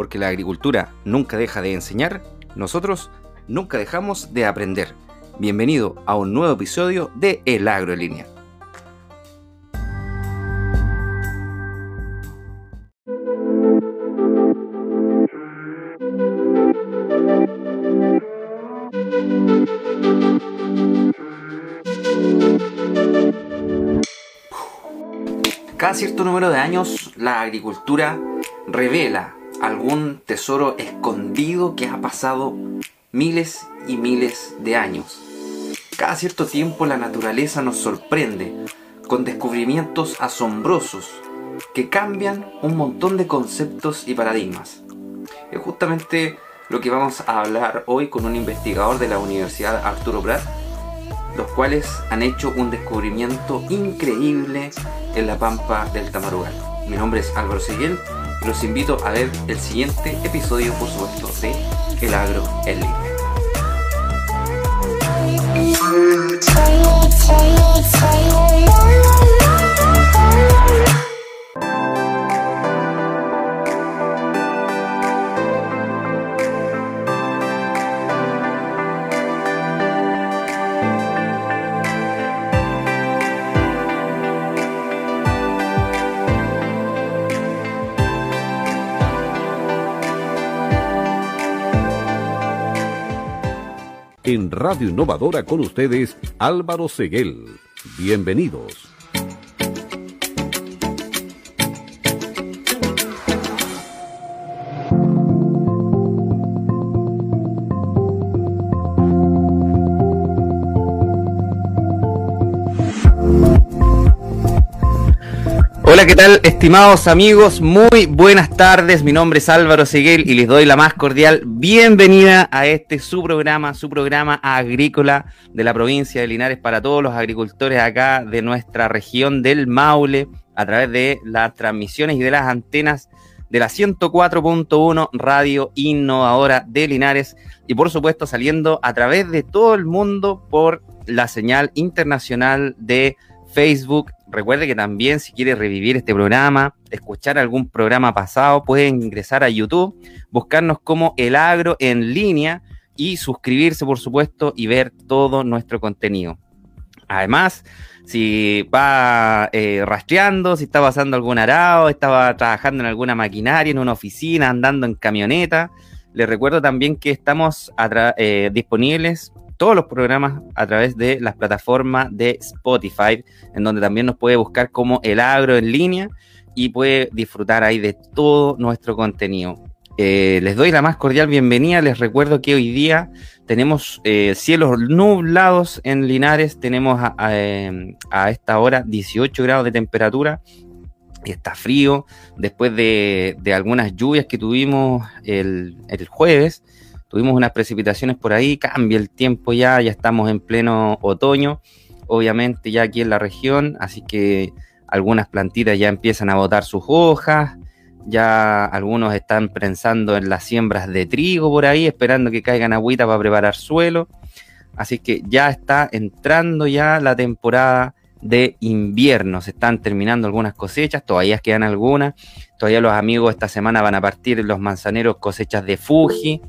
porque la agricultura nunca deja de enseñar, nosotros nunca dejamos de aprender. Bienvenido a un nuevo episodio de El Agro Línea. Cada cierto número de años la agricultura revela algún tesoro escondido que ha pasado miles y miles de años. Cada cierto tiempo la naturaleza nos sorprende con descubrimientos asombrosos que cambian un montón de conceptos y paradigmas. Es justamente lo que vamos a hablar hoy con un investigador de la Universidad Arturo Prat, los cuales han hecho un descubrimiento increíble en la pampa del Tamarugal. Mi nombre es Álvaro Seguel los invito a ver el siguiente episodio, por supuesto, de El Agro en. En Radio Innovadora con ustedes, Álvaro Seguel. Bienvenidos. Hola, ¿qué tal, estimados amigos? Muy buenas tardes. Mi nombre es Álvaro Seguel y les doy la más cordial bienvenida a este su programa, su programa agrícola de la provincia de Linares para todos los agricultores acá de nuestra región del Maule a través de las transmisiones y de las antenas de la 104.1 Radio Innovadora de Linares y por supuesto saliendo a través de todo el mundo por la señal internacional de Facebook Recuerde que también si quiere revivir este programa, escuchar algún programa pasado, pueden ingresar a YouTube, buscarnos como El Agro en línea y suscribirse, por supuesto, y ver todo nuestro contenido. Además, si va eh, rastreando, si está pasando algún arado, estaba trabajando en alguna maquinaria, en una oficina, andando en camioneta, les recuerdo también que estamos eh, disponibles todos los programas a través de las plataformas de Spotify, en donde también nos puede buscar como El Agro en línea y puede disfrutar ahí de todo nuestro contenido. Eh, les doy la más cordial bienvenida. Les recuerdo que hoy día tenemos eh, cielos nublados en Linares. Tenemos a, em, esta hora 18 grados de temperatura. Y está frío. Después de, algunas lluvias que tuvimos el, el jueves, Tuvimos unas precipitaciones por ahí, cambia el tiempo ya, ya estamos en pleno otoño, obviamente ya aquí en la región, así que algunas plantitas ya empiezan a botar sus hojas, ya algunos están pensando en las siembras de trigo por ahí, esperando que caigan agüita para preparar suelo. Así que ya está entrando ya la temporada de invierno. Se están terminando algunas cosechas, todavía quedan algunas. Todavía los amigos esta semana van a partir los manzaneros cosechas de Fuji.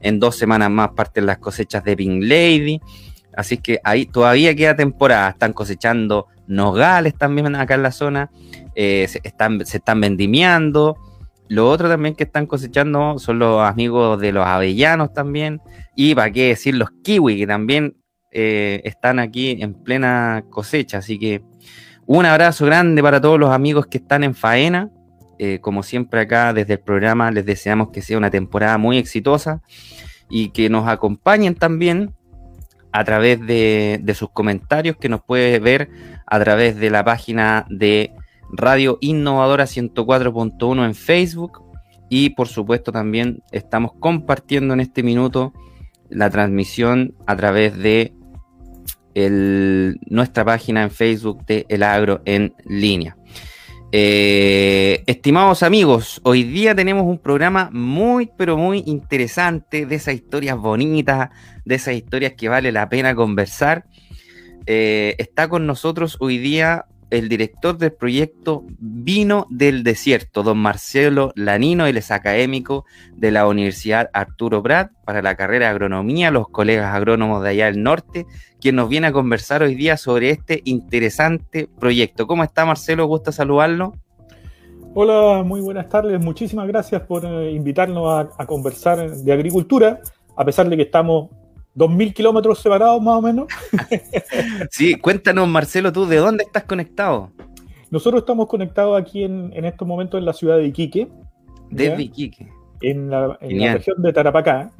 En dos semanas más parten las cosechas de Pink Lady. Así que ahí todavía queda temporada. Están cosechando nogales también acá en la zona. Eh, se, están, vendimiando. Lo otro también que están cosechando son los amigos de los avellanos también. Y para qué decir los kiwi, que también eh, están aquí en plena cosecha. Así que un abrazo grande para todos los amigos que están en faena. Eh, como siempre acá desde el programa les deseamos que sea una temporada muy exitosa y que nos acompañen también a través de, sus comentarios que nos puede ver a través de la página de Radio Innovadora 104.1 en Facebook y por supuesto también estamos compartiendo en este minuto la transmisión a través de nuestra página en Facebook de El Agro en línea. Eh, estimados amigos, hoy día tenemos un programa muy, pero muy interesante, de esas historias bonitas, de esas historias que vale la pena conversar. Eh, está con nosotros hoy día el director del proyecto Vino del Desierto, don Marcelo Lanino, él es académico de la Universidad Arturo Prat para la carrera de agronomía, los colegas agrónomos de allá del norte, quien nos viene a conversar hoy día sobre este interesante proyecto. ¿Cómo está Marcelo? ¿Gusta saludarlo? Hola, muy buenas tardes. Muchísimas gracias por eh, invitarnos a, conversar de agricultura, a pesar de que estamos 2.000 kilómetros separados más o menos. sí, cuéntanos Marcelo, tú, ¿de dónde estás conectado? Nosotros estamos conectados aquí en, estos momentos en la ciudad de Iquique. Desde Iquique. En, la, región de Tarapacá,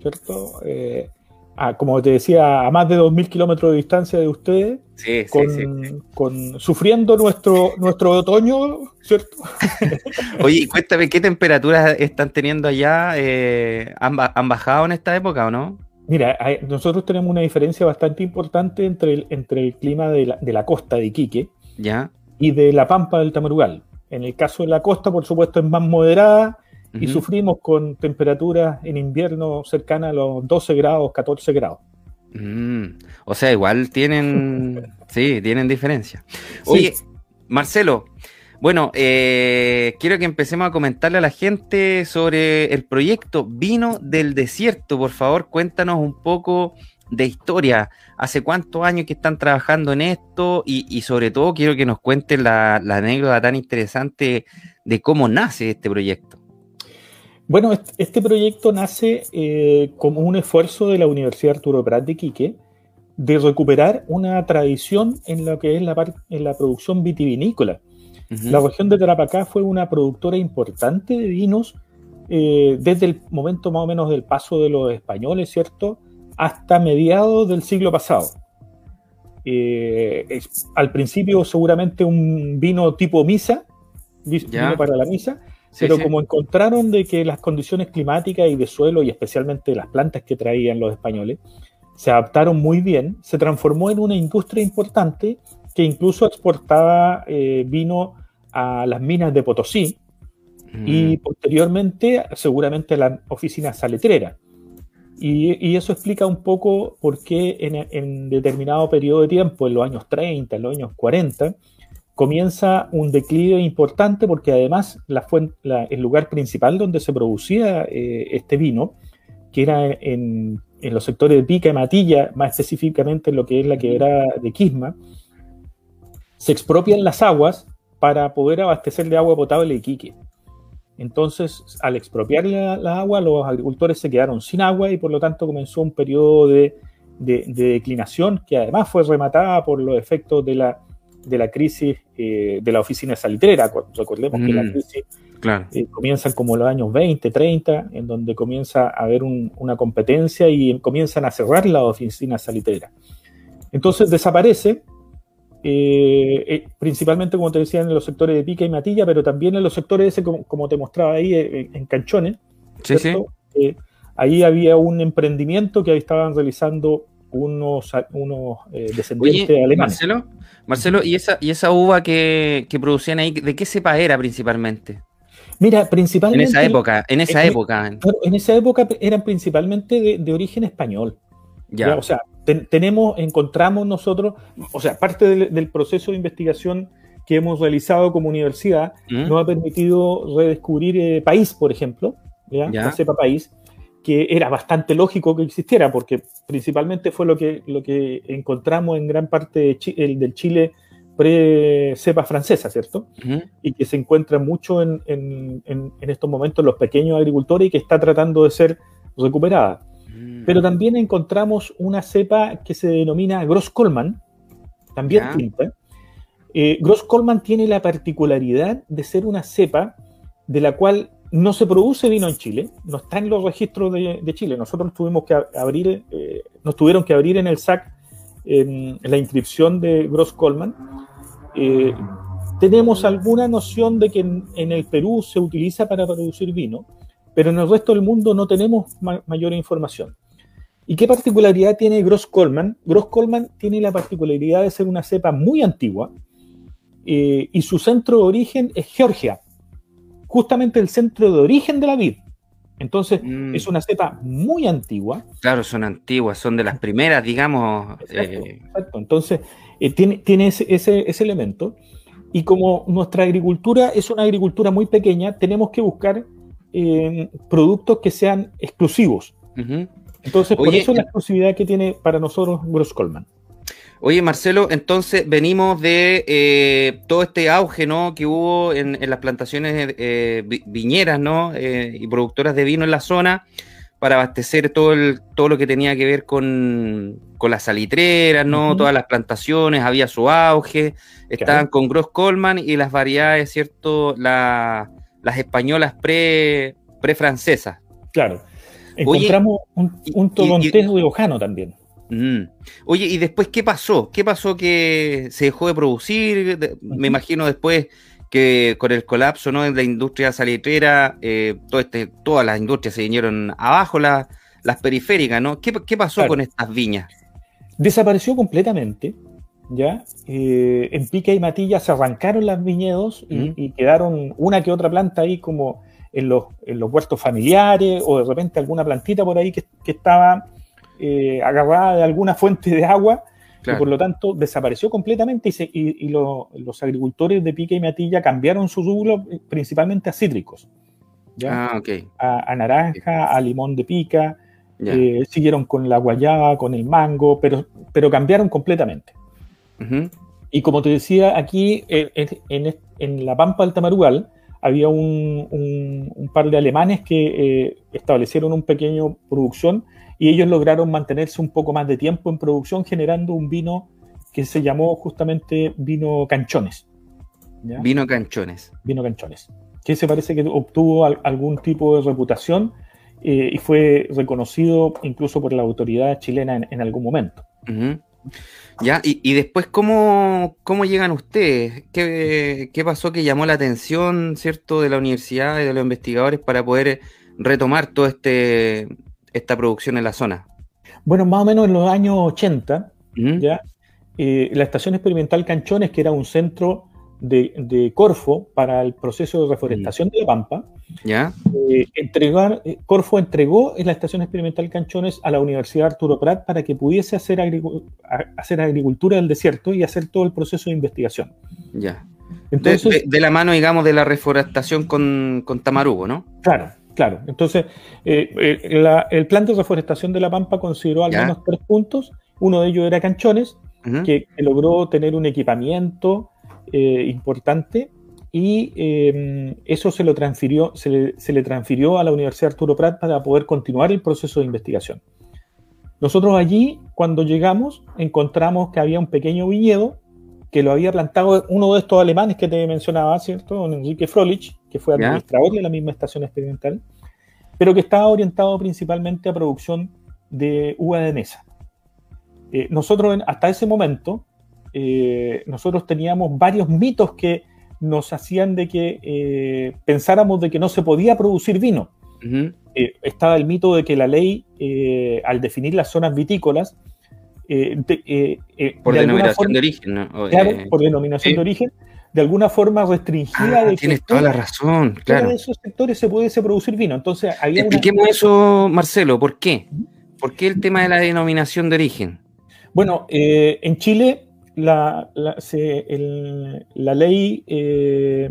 ¿cierto? Eh, como te decía, a más de 2.000 kilómetros de distancia de ustedes, con, sufriendo nuestro, nuestro otoño, ¿cierto? Oye, cuéntame, ¿qué temperaturas están teniendo allá? Eh, ¿han, bajado en esta época o no? Mira, nosotros tenemos una diferencia bastante importante entre el, entre el clima de la, de la costa de Iquique ¿Ya? y de la pampa del Tamarugal. En el caso de la costa, por supuesto, es más moderada, y sufrimos con temperaturas en invierno cercanas a los 12 grados, 14 grados. Mm, o sea, igual tienen, sí, tienen diferencia. Oye, Marcelo, bueno, eh, quiero que empecemos a comentarle a la gente sobre el proyecto Vino del Desierto. Por favor, cuéntanos un poco de historia. ¿Hace cuántos años que están trabajando en esto? Y, sobre todo quiero que nos cuenten la, la anécdota tan interesante de cómo nace este proyecto. Bueno, este proyecto nace eh, como un esfuerzo de la Universidad Arturo Prat de Quique de recuperar una tradición en lo que es la, en la producción vitivinícola. La región de Tarapacá fue una productora importante de vinos eh, desde el momento más o menos del paso de los españoles, ¿cierto? Hasta mediados del siglo pasado. Eh, al principio seguramente un vino tipo misa, vino para la misa, pero como encontraron de que las condiciones climáticas y de suelo, y especialmente las plantas que traían los españoles, se adaptaron muy bien, se transformó en una industria importante que incluso exportaba eh, vino a las minas de Potosí y mm. posteriormente seguramente a la oficina saletrera. Y, eso explica un poco por qué en, en, determinado periodo de tiempo, en los años 30, en los años 40, comienza un declive importante porque además la el lugar principal donde se producía eh, este vino, que era en, los sectores de Pica y Matilla, más específicamente en lo que es la quebrada de Quisma, se expropian las aguas para poder abastecer de agua potable Iquique. Entonces, al expropiar la, agua, los agricultores se quedaron sin agua y por lo tanto comenzó un periodo de declinación que además fue rematada por los efectos de la de la crisis eh, de la oficina salitrera. Recordemos que la mm, crisis eh, comienza como los años 20, 30, en donde comienza a haber una competencia y comienzan a cerrar la oficina salitrera. Entonces desaparece, eh, principalmente, como te decía, en los sectores de pica y matilla, pero también en los sectores ese, como, te mostraba ahí, en, canchones. ahí había un emprendimiento que estaban realizando unos, unos eh, descendientes alemanes. Marcelo, Marcelo, ¿y esa, y esa uva que, producían ahí, de qué cepa era principalmente? Mira, principalmente. En esa época, en esa época. En esa época eran principalmente de, origen español. Ya. O sea, tenemos, encontramos nosotros, o sea, parte del, proceso de investigación que hemos realizado como universidad ¿Mm? nos ha permitido redescubrir eh, país, por ejemplo, ¿ya? la cepa país, que era bastante lógico que existiera, porque principalmente fue lo que, lo que encontramos en gran parte del Chile pre-cepa francesa, ¿cierto? Y que se encuentra mucho en, en, en, estos momentos los pequeños agricultores y que está tratando de ser recuperada. Mm. Pero también encontramos una cepa que se denomina Gross Coleman, también tinta. Eh, Gross Coleman tiene la particularidad de ser una cepa de la cual no se produce vino en Chile, no está en los registros de, Chile. Nosotros tuvimos que abrir, eh, nos tuvieron que abrir en el SAC en, la inscripción de Gross Coleman. Eh, tenemos alguna noción de que en, el Perú se utiliza para producir vino, pero en el resto del mundo no tenemos mayor información. ¿Y qué particularidad tiene Gross Coleman? Gross Coleman tiene la particularidad de ser una cepa muy antigua eh, y su centro de origen es Georgia justamente el centro de origen de la vid. Entonces, mm. es una cepa muy antigua. Claro, son antiguas, son de las primeras, digamos. Exacto. Entonces, tiene, tiene ese, ese, elemento. Y como nuestra agricultura es una agricultura muy pequeña, tenemos que buscar productos que sean exclusivos. Entonces, por eso la exclusividad que tiene para nosotros Gross Coleman. Oye, Marcelo, entonces venimos de eh, todo este auge ¿no? que hubo en, las plantaciones eh, viñeras ¿no? Eh, y productoras de vino en la zona para abastecer todo, el, todo lo que tenía que ver con, las salitreras, ¿no? Todas las plantaciones, había su auge, estaban con Gross Coleman y las variedades, ¿cierto? Las españolas pre, pre-francesas. Claro. Encontramos un, un de Ojano también. Mm. Oye, ¿y después qué pasó? ¿Qué pasó que se dejó de producir? Me imagino después que con el colapso ¿no? de la industria salitrera, eh, todo este, todas las industrias se vinieron abajo, las periféricas, ¿no? ¿Qué, pasó con estas viñas? Desapareció completamente, ¿ya? Eh, en Pica y Matilla se arrancaron las viñedos y, quedaron una que otra planta ahí como en los, en los huertos familiares o de repente alguna plantita por ahí que, que estaba eh, agarrada de alguna fuente de agua y por lo tanto desapareció completamente y, los agricultores de pica y matilla cambiaron su rubro eh, principalmente a cítricos. Ah, a, naranja, a limón de pica, eh, siguieron con la guayaba, con el mango, pero, pero cambiaron completamente. Y como te decía, aquí en, la Pampa del Tamarugal había un, par de alemanes que establecieron un pequeño producción y ellos lograron mantenerse un poco más de tiempo en producción generando un vino que se llamó justamente vino canchones. Vino canchones. Vino canchones. Que se parece que obtuvo algún tipo de reputación eh, y fue reconocido incluso por la autoridad chilena en, algún momento. Ya, y, después, ¿cómo, ¿cómo, llegan ustedes? ¿Qué, ¿Qué, pasó que llamó la atención, cierto, de la universidad y de los investigadores para poder retomar todo este, esta producción en la zona? Bueno, más o menos en los años 80, ¿ya? Eh, la Estación Experimental Canchones, que era un centro de, Corfo para el proceso de reforestación de la Pampa, ¿Ya? Eh, entregar, eh, Corfo entregó en la Estación Experimental Canchones a la Universidad Arturo Prat para que pudiese hacer, hacer agricultura del desierto y hacer todo el proceso de investigación. Ya. Entonces, de, la mano, digamos, de la reforestación con, con Tamarugo, ¿no? Claro, Claro, entonces eh, eh, el plan de reforestación de La Pampa consideró al menos tres puntos. Uno de ellos era Canchones, que, logró tener un equipamiento eh, importante y em, eso se, lo transfirió, se le, se, le, transfirió a la Universidad Arturo Prat para poder continuar el proceso de investigación. Nosotros allí, cuando llegamos, encontramos que había un pequeño viñedo que lo había plantado uno de estos alemanes que te mencionaba, ¿cierto? Don Enrique Frolich, que fue administrador de la misma estación experimental, pero que estaba orientado principalmente a producción de uva de mesa. Eh, nosotros, hasta ese momento, eh, nosotros teníamos varios mitos que nos hacían de que eh, pensáramos de que no se podía producir vino. estaba el mito de que la ley, al definir las zonas vitícolas, por denominación de origen, ¿no? por denominación de origen, de alguna forma restringida. Ah, de tienes toda la razón, claro. En esos sectores se pudiese producir vino. Entonces, había Expliquemos eso, Marcelo, ¿por qué? ¿Por qué el tema de la denominación de origen? Bueno, eh, en Chile la, ley, eh,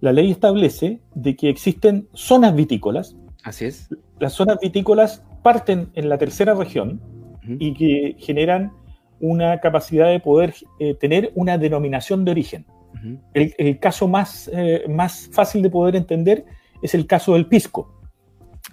la ley establece de que existen zonas vitícolas. Así es. Las zonas vitícolas parten en la tercera región y que generan una capacidad de poder eh, tener una denominación de origen el, caso más, eh, más fácil de poder entender es el caso del pisco.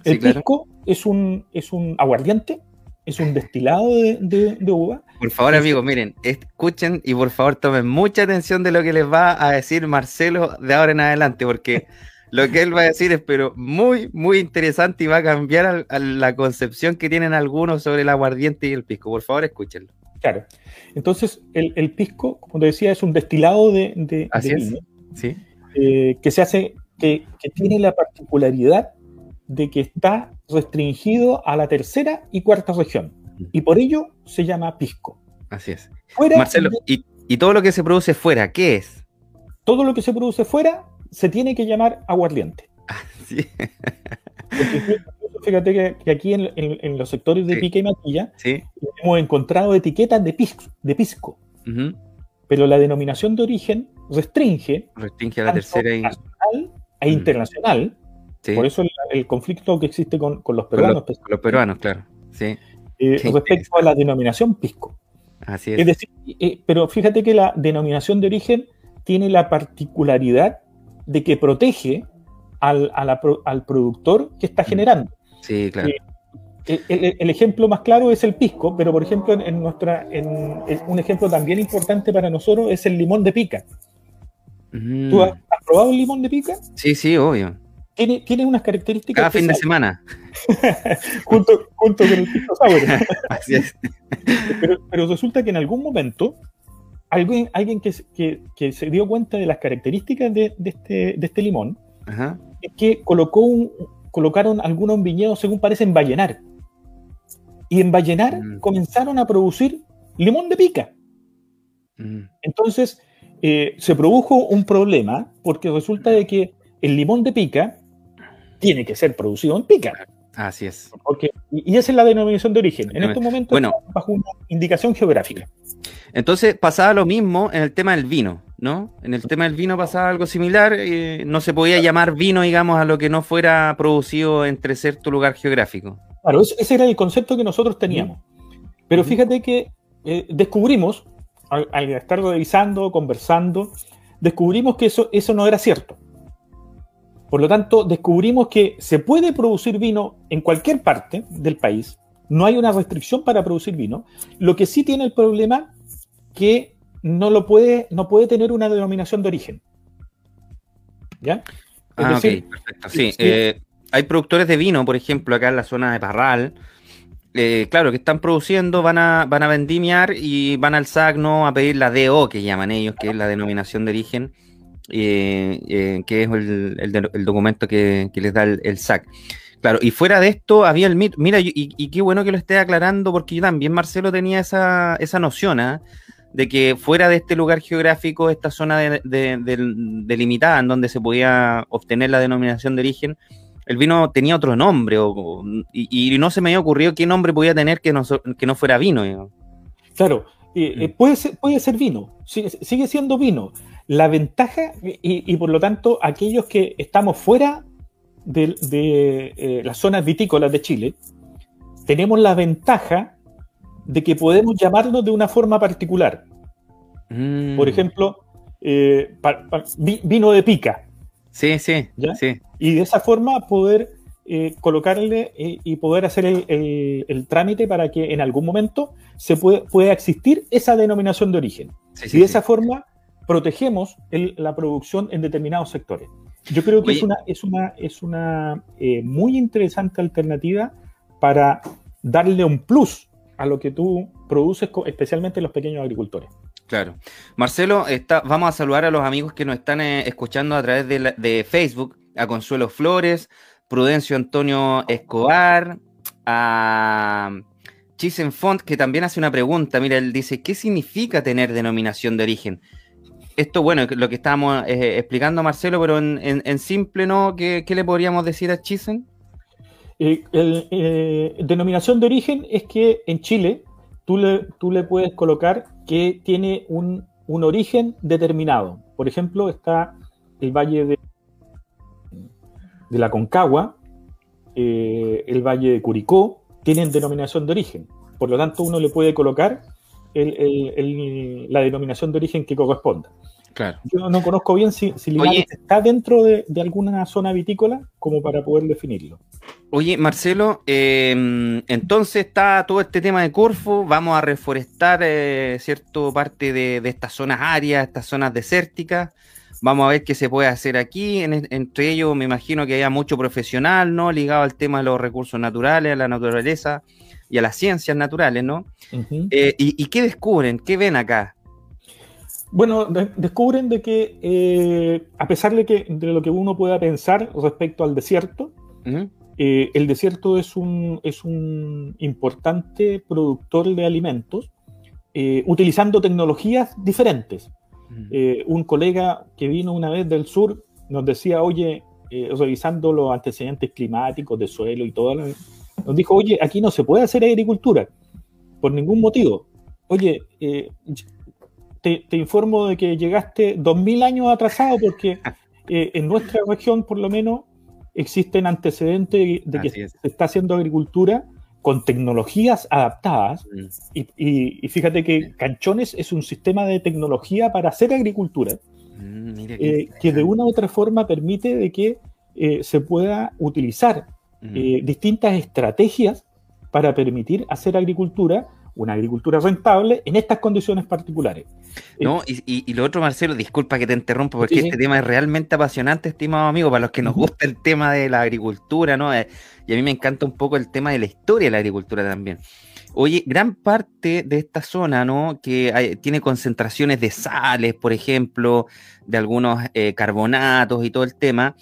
El pisco es un, es un aguardiente, es un destilado de, uva. Por favor, amigos, miren, escuchen y por favor tomen mucha atención de lo que les va a decir Marcelo de ahora en adelante, porque lo que él va a decir es pero muy, muy interesante y va a cambiar la concepción que tienen algunos sobre el aguardiente y el pisco. Por favor, escúchenlo. Claro. Entonces, el, pisco, como te decía, es un destilado de, de, vino, ¿Sí? Eh, que se hace, que, tiene la particularidad de que está restringido a la tercera y cuarta región. Y por ello se llama pisco. Así es. Marcelo, y, todo lo que se produce fuera, ¿qué es? Todo lo que se produce fuera se tiene que llamar aguardiente. sí. fíjate que, aquí en, los sectores de pica y maquilla hemos encontrado etiquetas de pisco, de pisco. pero la denominación de origen restringe, restringe a la tercera nacional e internacional. Por eso el, conflicto que existe con, los peruanos. Con los, peruanos, claro. Sí. Eh, respecto a la denominación pisco. Así es. decir, eh, pero fíjate que la denominación de origen tiene la particularidad de que protege al, al productor que está mm. generando. Sí, claro. Eh, el, ejemplo más claro es el pisco, pero por ejemplo, en, nuestra, en, un ejemplo también importante para nosotros es el limón de pica. Mm. ¿Tú has, probado el limón de pica? Sí, sí, obvio. Tiene, tiene unas características. Cada fin de semana. junto, con el sour. Así es. pero, resulta que en algún momento alguien, alguien que, que, se dio cuenta de las características de, de, este, de este limón es que colocó un, colocaron algunos viñedos, según parece, en Vallenar. Y en Vallenar mm. comenzaron a producir limón de pica. Mm. Entonces, eh, se produjo un problema porque resulta de que el limón de pica tiene que ser producido en pica. Así es. Porque, y esa es la denominación de origen. En estos momentos, bueno, bajo una indicación geográfica. Entonces, pasaba lo mismo en el tema del vino. ¿no? En el tema del vino pasaba algo similar, eh, no se podía llamar vino, digamos, a lo que no fuera producido entre cierto lugar geográfico. Claro, ese era el concepto que nosotros teníamos. Pero fíjate que eh, descubrimos, al, estar revisando, conversando, descubrimos que eso, eso no era cierto. Por lo tanto, descubrimos que se puede producir vino en cualquier parte del país, no hay una restricción para producir vino. Lo que sí tiene el problema que no lo puede, no puede tener una denominación de origen. ¿Ya? ah, ok, perfecto. Sí, eh, hay productores de vino, por ejemplo, acá en la zona de Parral, eh, claro, que están produciendo, van a, van a vendimiar y van al SACNO a pedir la DO, que llaman ellos, que es la denominación de origen, eh, que es el, documento que, les da el, SAC. Claro, y fuera de esto había el mito, mira, y, qué bueno que lo esté aclarando, porque yo también, Marcelo, tenía esa, esa noción, ¿ah? de que fuera de este lugar geográfico, esta zona delimitada en donde se podía obtener la denominación de origen, el vino tenía otro nombre y, no se me había ocurrido qué nombre podía tener que no, que no fuera vino. Claro, eh, mm. puede, ser, puede ser vino, sigue, siendo vino. La ventaja, y, por lo tanto, aquellos que estamos fuera de, eh, las zonas vitícolas de Chile, tenemos la ventaja de que podemos llamarlo de una forma particular. Mm. Por ejemplo, eh, vino de pica. Sí, sí, sí. Y de esa forma poder eh, colocarle eh, y poder hacer el, trámite para que en algún momento se pueda existir esa denominación de origen. y de esa forma protegemos la producción en determinados sectores. Yo creo que es una, es una, es una muy interesante alternativa para darle un plus a lo que tú produces, especialmente los pequeños agricultores. Claro. Marcelo, está, vamos a saludar a los amigos que nos están eh, escuchando a través de, Facebook, a Consuelo Flores, Prudencio Antonio Escobar, a Chisen Font, que también hace una pregunta. Mira, él dice, ¿qué significa tener denominación de origen? Esto, bueno, lo que estábamos eh, explicando, Marcelo, pero en, simple, ¿no? ¿Qué, ¿Qué, le podríamos decir a Chisen? Eh, eh, denominación de origen es que en Chile tú le, tú le puedes colocar que tiene un, origen determinado. Por ejemplo, está el valle de, de la Concagua, eh, el valle de Curicó, tienen denominación de origen. Por lo tanto, uno le puede colocar la denominación de origen que corresponda. Yo no conozco bien si, si está dentro de, alguna zona vitícola como para poder definirlo. Oye, Marcelo, em, entonces está todo este tema de Corfo, vamos a reforestar eh, cierto parte de, estas zonas áreas, estas zonas desérticas. Vamos a ver qué se puede hacer aquí. entre ellos, me imagino que haya mucho profesional, ¿no? Ligado al tema de los recursos naturales, a la naturaleza y a las ciencias naturales, ¿no? Eh, y, qué descubren? ¿Qué ven acá? Bueno, descubren de que eh, a pesar de, que, de lo que uno pueda pensar respecto al desierto, eh, el desierto es un, es un importante productor de alimentos eh, utilizando tecnologías diferentes. un colega que vino una vez del sur nos decía, oye, revisando los antecedentes climáticos de suelo y todo, nos dijo, oye, aquí no se puede hacer agricultura por ningún motivo. Oye, te, informo de que llegaste dos mil años atrasado porque en nuestra región, por lo menos, existen antecedentes de que se está haciendo agricultura con tecnologías adaptadas. Mm. Y, fíjate que Canchones es un sistema de tecnología para hacer agricultura mm, eh, que de una u otra forma permite de que eh, se pueda utilizar eh, distintas estrategias para permitir hacer agricultura una agricultura rentable en estas condiciones particulares. No, y, lo otro, Marcelo, disculpa que te interrumpa, porque este tema es realmente apasionante, estimado amigo, para los que nos gusta el tema de la agricultura, ¿no? Eh, y a mí me encanta un poco el tema de la historia de la agricultura también. Oye, gran parte de esta zona, ¿no? Que tiene concentraciones de sales, por ejemplo, de algunos eh, carbonatos y todo el tema,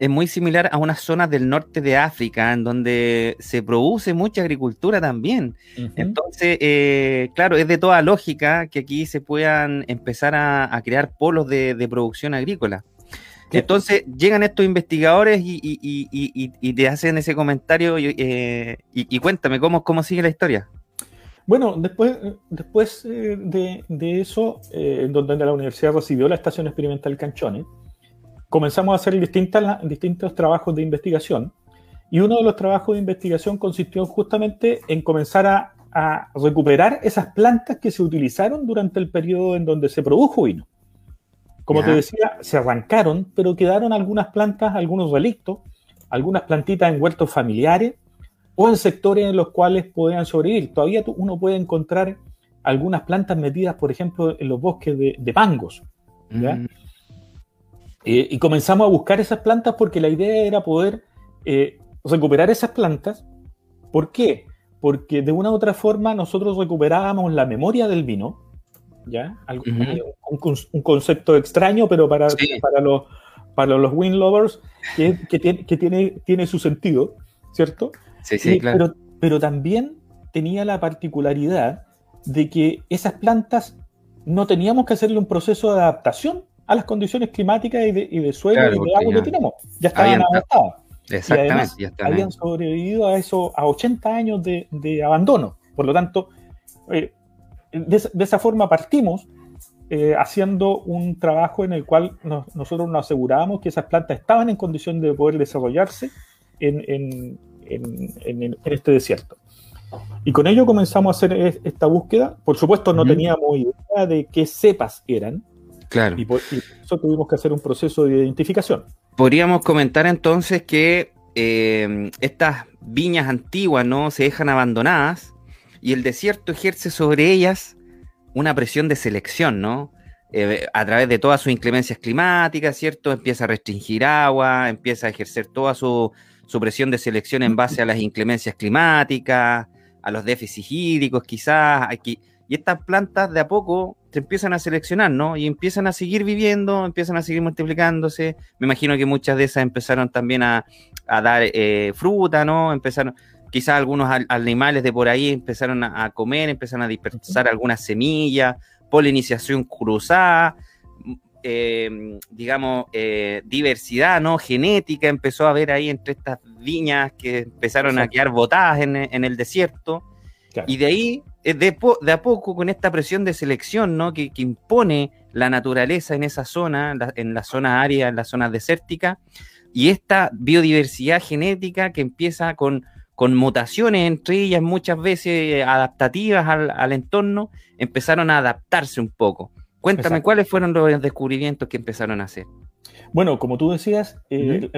es muy similar a unas zonas del norte de África, en donde se produce mucha agricultura también. Entonces, eh, claro, es de toda lógica que aquí se puedan empezar a, crear polos de, producción agrícola. Entonces llegan estos investigadores y, te hacen ese comentario eh, y, cuéntame cómo, cómo sigue la historia. Bueno, después, después eh, de, de, eso, en donde la universidad recibió la estación experimental Canchones, comenzamos a hacer distintas, distintos trabajos de investigación y uno de los trabajos de investigación consistió justamente en comenzar a, recuperar esas plantas que se utilizaron durante el periodo en donde se produjo vino. Como te decía, se arrancaron, pero quedaron algunas plantas, algunos relictos, algunas plantitas en huertos familiares o en sectores en los cuales podían sobrevivir. Todavía uno puede encontrar algunas plantas metidas, por ejemplo, en los bosques de, de pangos. ¿ya? Mm. Eh, y comenzamos a buscar esas plantas porque la idea era poder eh, recuperar esas plantas. ¿Por qué? Porque de una u otra forma nosotros recuperábamos la memoria del vino, ¿ya? un, concepto extraño, pero para, para, los, para los win lovers, que, tiene, que tiene, tiene su sentido, ¿cierto? Sí, sí, claro. Pero, pero también tenía la particularidad de que esas plantas no teníamos que hacerle un proceso de adaptación a las condiciones climáticas y de, suelo y de agua que tenemos. Ya estaban adaptadas. Exactamente. ya habían sobrevivido a eso a 80 años de, abandono. Por lo tanto, eh, de, esa forma partimos eh, haciendo un trabajo en el cual nosotros nos asegurábamos que esas plantas estaban en condición de poder desarrollarse en, este desierto. Y con ello comenzamos a hacer esta búsqueda. Por supuesto, no teníamos idea de qué cepas eran, Claro. Y por, eso tuvimos que hacer un proceso de identificación. Podríamos comentar entonces que eh, estas viñas antiguas no se dejan abandonadas y el desierto ejerce sobre ellas una presión de selección, ¿no? Eh, a través de todas sus inclemencias climáticas, ¿cierto? Empieza a restringir agua, empieza a ejercer toda su, su presión de selección en base a las inclemencias climáticas, a los déficits hídricos, quizás. Aquí, y estas plantas de a poco se empiezan a seleccionar, ¿no? Y empiezan a seguir viviendo, empiezan a seguir multiplicándose. Me imagino que muchas de esas empezaron también a, dar eh, fruta, ¿no? Empezaron, quizás algunos animales de por ahí empezaron a, comer, empezaron a dispersar algunas semillas, polinización cruzada, eh, digamos, eh, diversidad, ¿no? Genética empezó a haber ahí entre estas viñas que empezaron a quedar botadas en, en el desierto. Y de ahí de, de, a poco con esta presión de selección ¿no? que, impone la naturaleza en esa zona, en la zona área, en la zona desértica, y esta biodiversidad genética que empieza con, con mutaciones entre ellas muchas veces adaptativas al, entorno, empezaron a adaptarse un poco. Cuéntame, ¿cuáles fueron los descubrimientos que empezaron a hacer? Bueno, como tú decías, eh,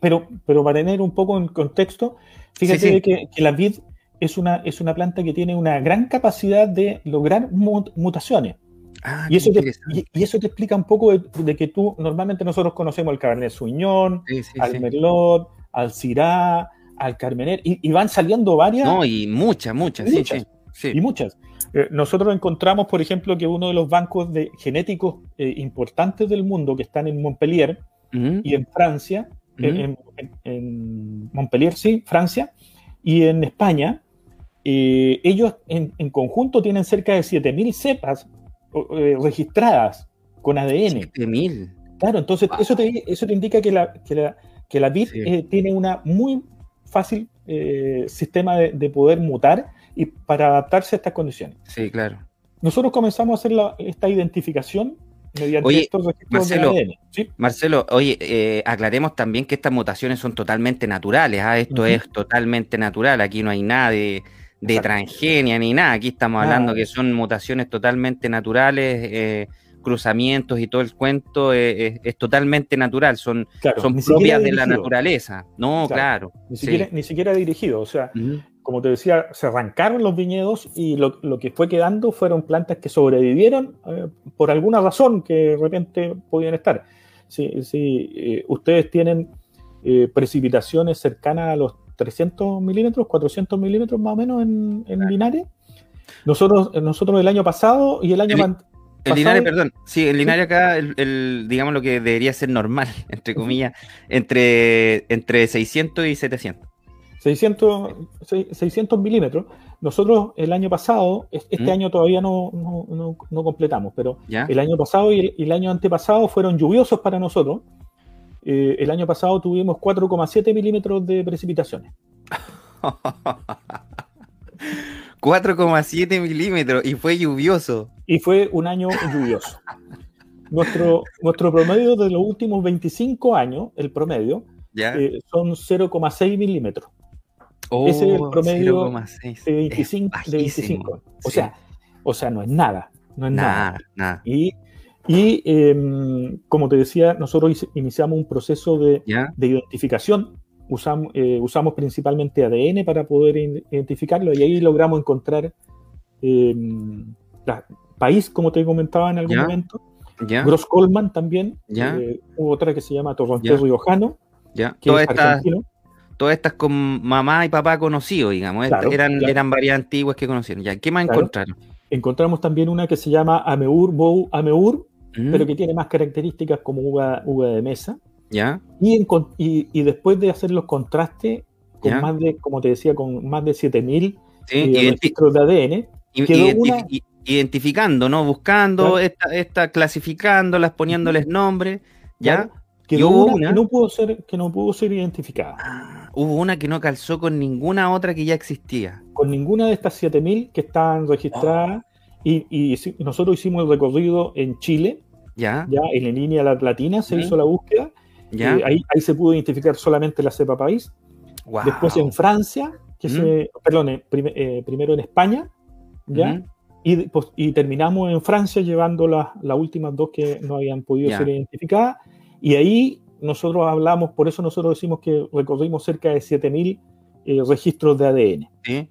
pero, pero para tener un poco en contexto, fíjate Que, que la vid es una, es una planta que tiene una gran capacidad de lograr mutaciones. Ah, y, eso te, y, eso te explica un poco de, que tú, normalmente nosotros conocemos al Cabernet Sauvignon, al Merlot, al Syrah, al Carmener, y, van saliendo varias. No, y muchas, muchas, Y muchas. Eh, nosotros encontramos, por ejemplo, que uno de los bancos de genéticos eh, importantes del mundo que están en Montpellier y en Francia, en, en, Montpellier, sí, Francia, y en España, eh, ellos en, conjunto tienen cerca de 7.000 cepas eh, registradas con ADN. 7.000. Claro, entonces eso, te, eso te indica que la, que la, que la vid eh, tiene una muy fácil sistema de, poder mutar y para adaptarse a estas condiciones. Sí, claro. Nosotros comenzamos a hacer esta identificación mediante oye, estos Marcelo, de ADN. Marcelo, oye, eh, aclaremos también que estas mutaciones son totalmente naturales. ¿ah? Esto es totalmente natural. Aquí no hay nada de, transgenia ni nada. Aquí estamos hablando que son mutaciones totalmente naturales. Eh, cruzamientos y todo el cuento es, totalmente natural, son, son propias de la naturaleza. No, claro. ni, siquiera, ni, siquiera, dirigido, o sea, como te decía, se arrancaron los viñedos y lo, que fue quedando fueron plantas que sobrevivieron eh, por alguna razón que de repente podían estar. Si, si eh, ustedes tienen eh, precipitaciones cercanas a los 300 milímetros, 400 milímetros más o menos en, en Linares, nosotros, nosotros el año pasado y el año el Linares, perdón, sí, el Linares acá, el, digamos lo que debería ser normal, entre comillas, entre, entre 600 y 700. 600, 600 milímetros. Nosotros el año pasado, este ¿Mm? año todavía no, no, completamos, pero el año pasado y el, año antepasado fueron lluviosos para nosotros. Eh, el año pasado tuvimos 4,7 milímetros de precipitaciones. 4,7 milímetros y fue lluvioso. Y fue un año lluvioso. nuestro, nuestro promedio de los últimos 25 años, el promedio, eh, son 0,6 milímetros. Oh, Ese es el promedio de 25, O, sea, o sea, no es nada. No es nada. nada. Y, y em, como te decía, nosotros iniciamos un proceso de, de identificación. Usamos, eh, usamos principalmente ADN para poder identificarlo y ahí logramos encontrar eh, país, como te comentaba en algún momento, Gross Coleman también, eh, otra que se llama Torrontés Riojano, todas, estas, todas estas con mamá y papá conocidos, digamos, eran, eran varias antiguas que conocieron. Ya, ¿Qué más encontraron? Encontramos también una que se llama Ameur Bou Ameur, mm. pero que tiene más características como uva, uva de mesa. ¿Ya? Y, y, después de hacer los contrastes, con más de, como te decía, con más de 7000 eh, registros de ADN, identificando, ¿no? Buscando, esta, clasificándolas, poniéndoles nombres, ¿ya? Que no pudo ser, que no pudo ser identificada. Ah, hubo una que no calzó con ninguna otra que ya existía. Con ninguna de estas 7000 que estaban registradas. Y, y, nosotros hicimos el recorrido en Chile, ya, ya en la línea latina se hizo la búsqueda eh, ahí, se pudo identificar solamente la cepa país. Después en Francia, que se, perdón, eh, eh, primero en España, ¿ya? y, y, terminamos en Francia llevando las últimas dos que no habían podido ser identificadas. Y ahí nosotros hablamos, por eso nosotros decimos que recorrimos cerca de 7000 registros de ADN.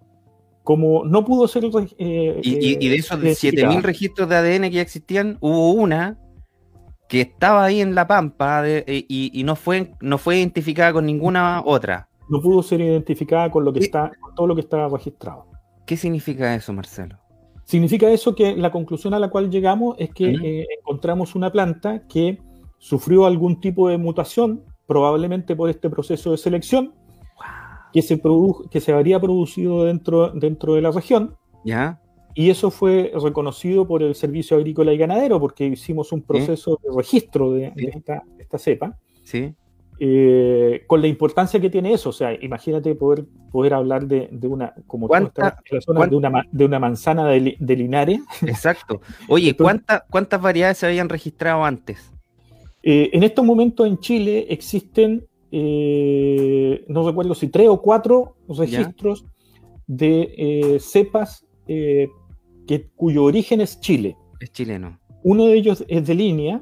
Como no pudo ser. y, y, de esos 7000 registros de ADN que ya existían, hubo una que estaba ahí en la pampa eh, y, no, fue, no fue identificada con ninguna otra. No pudo ser identificada con lo que está, todo lo que estaba registrado. ¿Qué significa eso, Marcelo? Significa eso que la conclusión a la cual llegamos es que eh, encontramos una planta que sufrió algún tipo de mutación, probablemente por este proceso de selección, que, se que se habría producido dentro, dentro de la región. ¿Ya? Y eso fue reconocido por el Servicio Agrícola y Ganadero, porque hicimos un proceso de registro de, esta, cepa. Sí. Eh, con la importancia que tiene eso, o sea, imagínate poder, poder hablar de, una, como ¿Cuánta, de, una, de una manzana de, Linares. Exacto. Oye, ¿cuántas variedades se habían registrado antes? Eh, en estos momentos en Chile existen, eh, no recuerdo si tres o cuatro registros de cepas que, cuyo origen es Chile. Es chileno. Uno de ellos es de línea,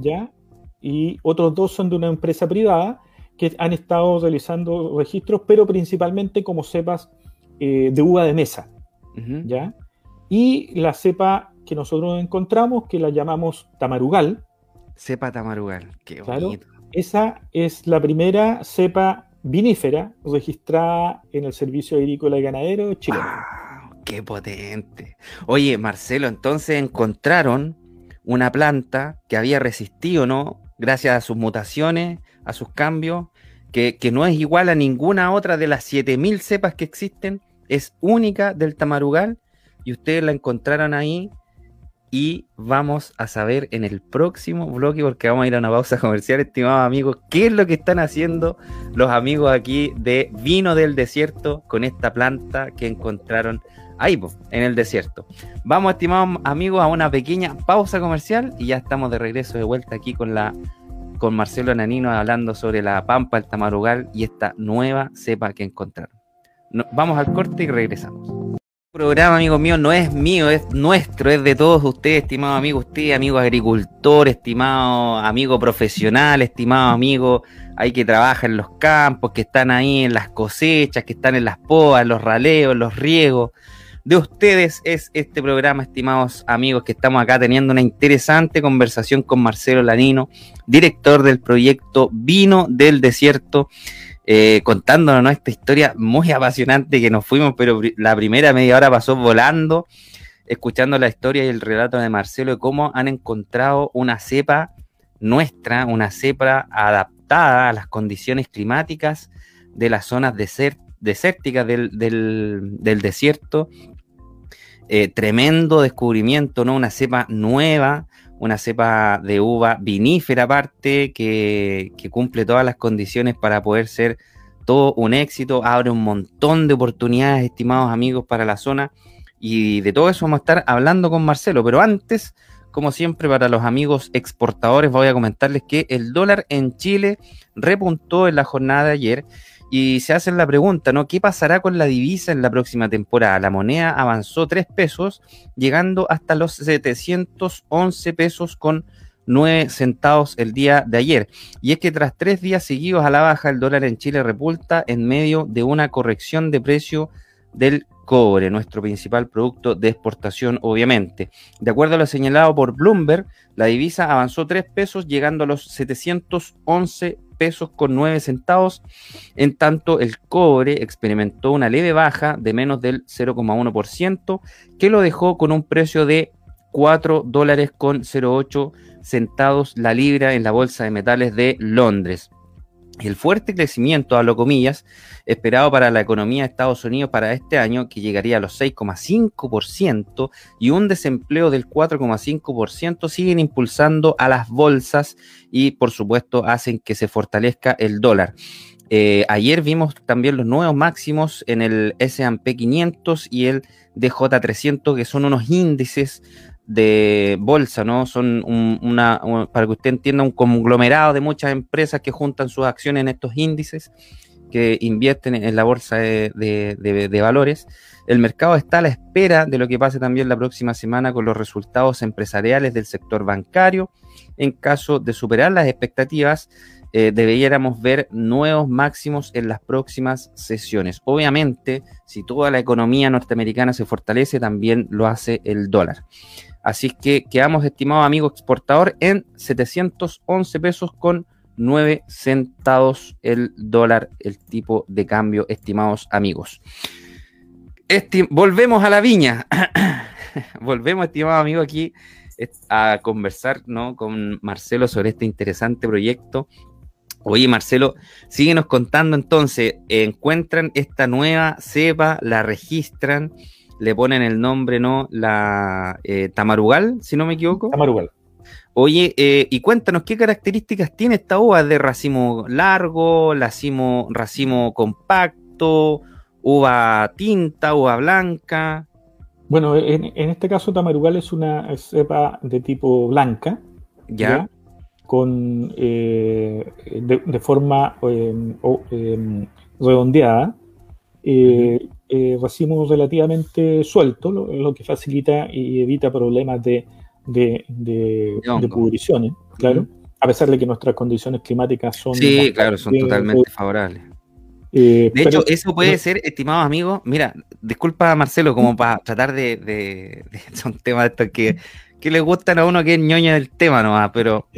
¿ya? Y otros dos son de una empresa privada que han estado realizando registros, pero principalmente como cepas eh, de uva de mesa, ¿ya? Y la cepa que nosotros encontramos, que la llamamos tamarugal. Cepa tamarugal, qué bonito. esa es la primera cepa vinífera registrada en el Servicio Agrícola y Ganadero chileno. Ah, Qué potente. Oye, Marcelo, entonces encontraron una planta que había resistido, ¿no? Gracias a sus mutaciones, a sus cambios, que, no es igual a ninguna otra de las 7000 cepas que existen, es única del tamarugal y ustedes la encontraron ahí y vamos a saber en el próximo bloque, porque vamos a ir a una pausa comercial, estimados amigos, qué es lo que están haciendo los amigos aquí de Vino del Desierto con esta planta que encontraron ahí, en el desierto. Vamos, estimados amigos, a una pequeña pausa comercial y ya estamos de regreso de vuelta aquí con la con Marcelo Ananino hablando sobre la pampa, el tamarugal y esta nueva cepa que encontraron. vamos al corte y regresamos programa, amigo mío, no es mío, es nuestro, es de todos ustedes, estimado amigo, usted, amigo agricultor, estimado amigo profesional, estimado amigo ahí que trabaja en los campos, que están ahí en las cosechas, que están en las podas, los raleos, los riegos. De ustedes es este programa, estimados amigos, que estamos acá teniendo una interesante conversación con Marcelo Lanino, director del proyecto Vino del Desierto eh, contándonos esta historia muy apasionante que nos fuimos, pero la primera media hora pasó volando, escuchando la historia y el relato de Marcelo de cómo han encontrado una cepa nuestra, una cepa adaptada a las condiciones climáticas de las zonas desérticas del, desierto. Eh, tremendo descubrimiento, ¿no? Una cepa nueva, una cepa de uva vinífera aparte que, cumple todas las condiciones para poder ser todo un éxito, abre un montón de oportunidades, estimados amigos, para la zona. Y de todo eso vamos a estar hablando con Marcelo. Pero antes, como siempre, para los amigos exportadores, voy a comentarles que el dólar en Chile repuntó en la jornada de ayer y se hacen la pregunta, ¿no? ¿Qué pasará con la divisa en la próxima temporada? La moneda avanzó 3 pesos, llegando hasta los 711 pesos con 9 centavos el día de ayer. Y es que tras tres días seguidos a la baja, el dólar en Chile repulta en medio de una corrección de precio del cobre, nuestro principal producto de exportación, obviamente. De acuerdo a lo señalado por Bloomberg, la divisa avanzó 3 pesos, llegando a los 711 pesos con 9 centavos, en tanto el cobre experimentó una leve baja de menos del 0,1%, que lo dejó con un precio de 4 dólares con 08 centavos la libra en la bolsa de metales de Londres. El fuerte crecimiento, hablo comillas, esperado para la economía de Estados Unidos para este año, que llegaría a los 6,5%, y un desempleo del 4,5%, siguen impulsando a las bolsas y, por supuesto, hacen que se fortalezca el dólar. Eh, ayer vimos también los nuevos máximos en el S&P 500 y el DJ300, que son unos índices de bolsa, ¿no? Son una, para que usted entienda, un conglomerado de muchas empresas que juntan sus acciones en estos índices, que invierten en la bolsa de, valores. El mercado está a la espera de lo que pase también la próxima semana con los resultados empresariales del sector bancario. En caso de superar las expectativas, eh, deberíamos ver nuevos máximos en las próximas sesiones. Obviamente, si toda la economía norteamericana se fortalece, también lo hace el dólar. Así que quedamos, estimado amigo exportador, en 711 pesos con 9 centavos el dólar, el tipo de cambio, estimados amigos. volvemos a la viña. volvemos, estimado amigo, aquí a conversar ¿no? con Marcelo sobre este interesante proyecto. Oye, Marcelo, síguenos contando entonces, encuentran esta nueva cepa, la registran le ponen el nombre, ¿no? La eh, Tamarugal, si no me equivoco. Tamarugal. Oye, eh, y cuéntanos qué características tiene esta uva de racimo largo, racimo, racimo compacto, uva tinta, uva blanca. Bueno, en, este caso Tamarugal es una cepa de tipo blanca. Ya. Con eh, de, forma em, redondeada. Eh, racimos relativamente suelto, lo, que facilita y evita problemas de, de, de, pudriciones, claro, a pesar de que nuestras condiciones climáticas son... Sí, claro, son totalmente favorables. Eh, de hecho, eso puede ser, estimados amigos, mira, disculpa Marcelo, como para tratar de, de, son temas estos que, que le gustan a uno que es ñoña del tema nomás, pero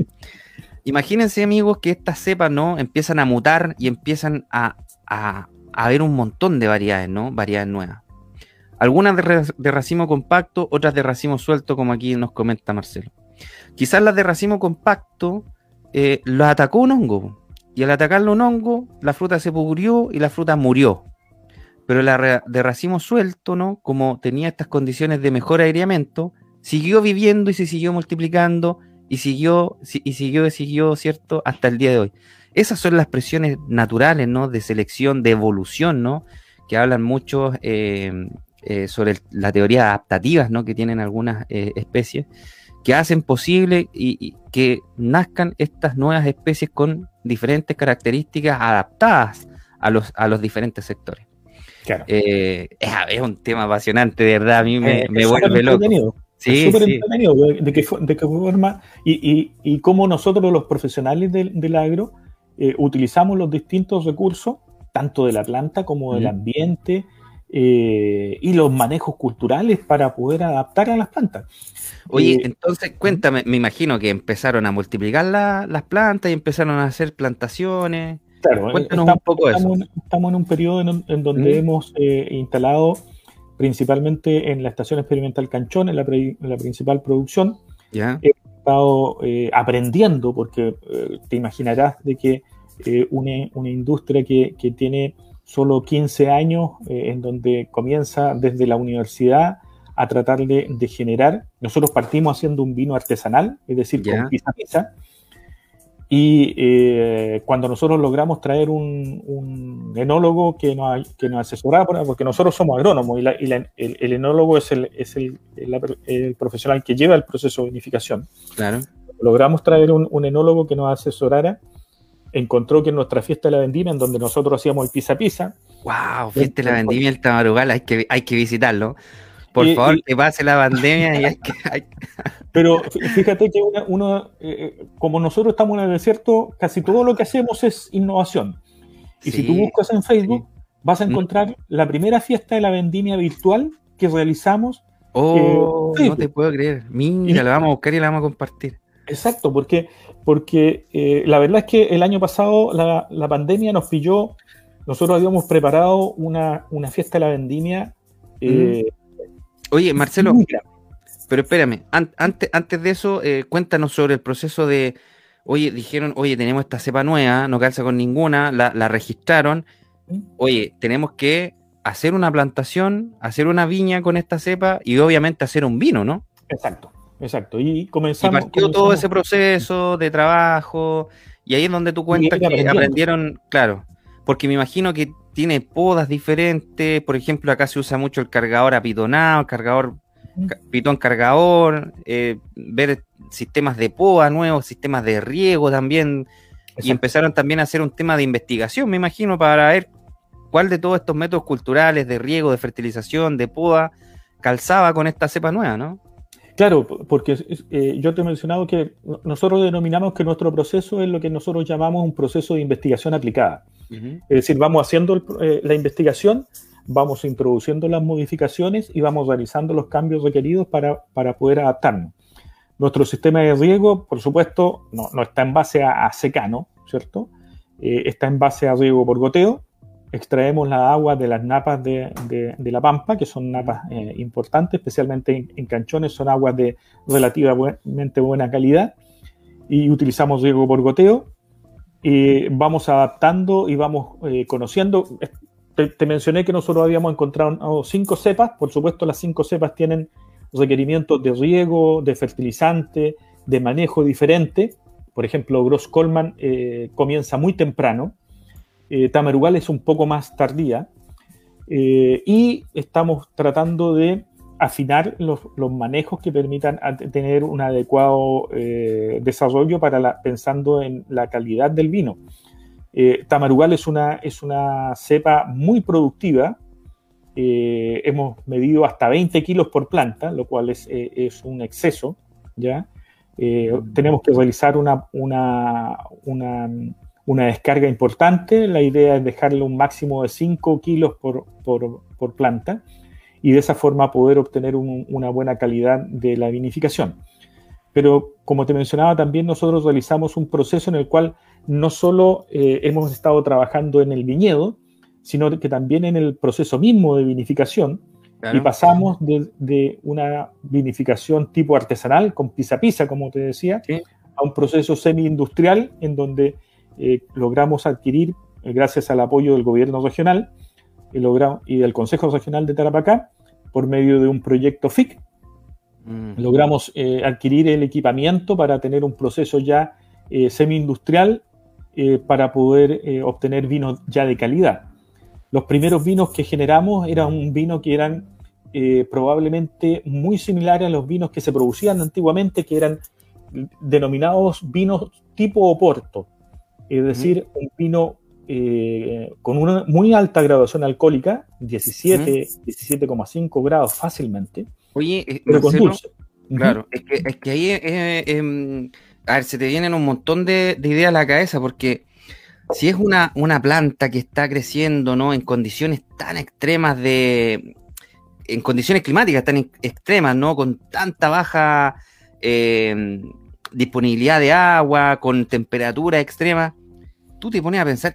imagínense amigos que estas cepas no empiezan a mutar y empiezan a, a haber un montón de variedades, ¿no? Variedades nuevas. Algunas de, racimo compacto, otras de racimo suelto, como aquí nos comenta Marcelo. Quizás las de racimo compacto eh, lo atacó un hongo. Y al atacarlo un hongo, la fruta se pudrió y la fruta murió. Pero la de racimo suelto, ¿no? Como tenía estas condiciones de mejor aireamiento, siguió viviendo y se siguió multiplicando y siguió, y siguió, y siguió, ¿cierto? Hasta el día de hoy. Esas son las presiones naturales, ¿no? De selección, de evolución, ¿no? Que hablan mucho eh, eh, sobre la teoría adaptativas, ¿no? Que tienen algunas eh, especies, que hacen posible y, que nazcan estas nuevas especies con diferentes características adaptadas a los, a los diferentes sectores. Claro. es, un tema apasionante, de verdad, a mí me, vuelve loco. Sí, súper entretenido de, qué, forma y, y, cómo nosotros los profesionales del, agro eh, utilizamos los distintos recursos, tanto de la planta como del ambiente eh, y los manejos culturales para poder adaptar a las plantas. Oye, eh, entonces cuéntame, me imagino que empezaron a multiplicar las plantas y empezaron a hacer plantaciones. Claro, Cuéntanos estamos, un poco estamos, eso. estamos en un periodo en, donde hemos instalado principalmente en la Estación Experimental Canchón, en la, principal producción. He estado eh, aprendiendo, porque eh, te imaginarás de que eh, una, industria que, tiene solo 15 años, en donde comienza desde la universidad a tratar de, generar, nosotros partimos haciendo un vino artesanal, es decir, con pizza pizza, y eh, cuando nosotros logramos traer un, enólogo que nos, que nos asesoraba, porque nosotros somos agrónomos y, el, enólogo es, el, es el, profesional que lleva el proceso de vinificación. Claro. Logramos traer un, enólogo que nos asesorara. Encontró que en nuestra fiesta de la vendimia, en donde nosotros hacíamos el pizza pizza. ¡Wow! Fiesta de la vendimia, el Tamarugal, hay que, hay que visitarlo. Por favor, que pase la pandemia y hay que. Pero fíjate que uno, eh, eh, como nosotros estamos en el desierto, casi todo lo que hacemos es innovación. Y si tú buscas en Facebook, vas a mm. encontrar la primera fiesta de la vendimia virtual que realizamos. Oh, no te puedo creer. Mira, la vamos a buscar y la vamos a compartir. Exacto, porque, porque eh, la verdad es que el año pasado la, la, pandemia nos pilló. Nosotros habíamos preparado una, una fiesta de la vendimia. Mm. Oye, Marcelo, pero espérame, antes, antes de eso, eh, cuéntanos sobre el proceso de, oye, dijeron, oye, tenemos esta cepa nueva, no calza con ninguna, la, registraron, oye, tenemos que hacer una plantación, hacer una viña con esta cepa y obviamente hacer un vino, ¿no? Exacto, exacto. Y comenzamos. Y partió todo ese proceso de trabajo, y ahí es donde tú cuentas que aprendieron, claro, porque me imagino que tiene podas diferentes, por ejemplo, acá se usa mucho el cargador apitonado, el cargador pitón cargador, eh, ver sistemas de poda nuevos, sistemas de riego también, y empezaron también a hacer un tema de investigación, me imagino, para ver cuál de todos estos métodos culturales de riego, de fertilización, de poda, calzaba con esta cepa nueva, ¿no? Claro, porque eh, yo te he mencionado que nosotros denominamos que nuestro proceso es lo que nosotros llamamos un proceso de investigación aplicada. Es decir, vamos haciendo eh, la investigación vamos introduciendo las modificaciones y vamos realizando los cambios requeridos para, poder adaptarnos. Nuestro sistema de riego, por supuesto, no, está en base a, secano, ¿cierto? Eh, está en base a riego por goteo. Extraemos la agua de las napas de, la pampa, que son napas eh, importantes, especialmente en, canchones, son aguas de relativamente buena calidad. Y utilizamos riego por goteo. Y vamos adaptando y vamos eh, conociendo. Te, mencioné que nosotros habíamos encontrado cinco cepas, por supuesto las cinco cepas tienen requerimientos de riego, de fertilizante, de manejo diferente. Por ejemplo, Gross Coleman eh, comienza muy temprano, eh, Tamarugal es un poco más tardía, eh, y estamos tratando de afinar los, manejos que permitan tener un adecuado desarrollo para pensando en la calidad del vino. Eh, Tamarugal es una, es una cepa muy productiva. Eh, hemos medido hasta 20 kilos por planta, lo cual es, eh, un exceso. ¿ya? tenemos que realizar una, una, descarga importante. La idea es dejarle un máximo de 5 kilos por, planta y de esa forma poder obtener una buena calidad de la vinificación. Pero como te mencionaba, también nosotros realizamos un proceso en el cual no solo eh, hemos estado trabajando en el viñedo, sino que también en el proceso mismo de vinificación. Y pasamos de, una vinificación tipo artesanal, con pizza pizza, como te decía, a un proceso semi-industrial en donde eh, logramos adquirir, eh, gracias al apoyo del gobierno regional y del Consejo Regional de Tarapacá, por medio de un proyecto FIC, Mm. Logramos eh, adquirir el equipamiento para tener un proceso ya eh, semi-industrial eh, para poder obtener vinos ya de calidad. Los primeros vinos que generamos eran un vino que eran probablemente muy similares a los vinos que se producían antiguamente, que eran denominados vinos tipo Oporto, es decir, un vino con una muy alta graduación alcohólica, 17, 17,5 grados fácilmente, Oye, eh, pero con dulce. Claro, es, que, es que ahí, eh, em, a ver, se te vienen un montón de, ideas a la cabeza, porque si es una, una planta que está creciendo, ¿no? En condiciones tan extremas de, en condiciones climáticas tan extremas, ¿no? Con tanta baja em, disponibilidad de agua, con temperatura extrema, tú te pones a pensar,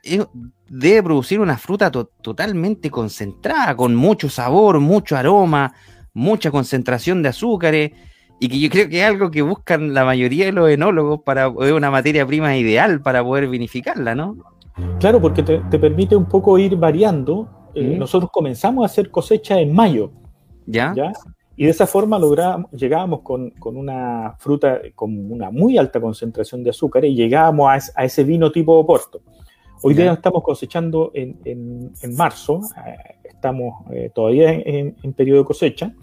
debe producir una fruta totalmente concentrada, con mucho sabor, mucho aroma, mucha concentración de azúcares y que yo creo que es algo que buscan la mayoría de los enólogos para una materia prima ideal para poder vinificarla, ¿no? Claro, porque te, permite un poco ir variando. Eh, nosotros comenzamos a hacer cosecha en mayo. ¿Ya? Y de esa forma logramos, llegábamos con, una fruta con una muy alta concentración de azúcar y llegábamos a, ese vino tipo Oporto. Hoy día estamos cosechando en, marzo, eh, estamos eh, todavía en, periodo de cosecha,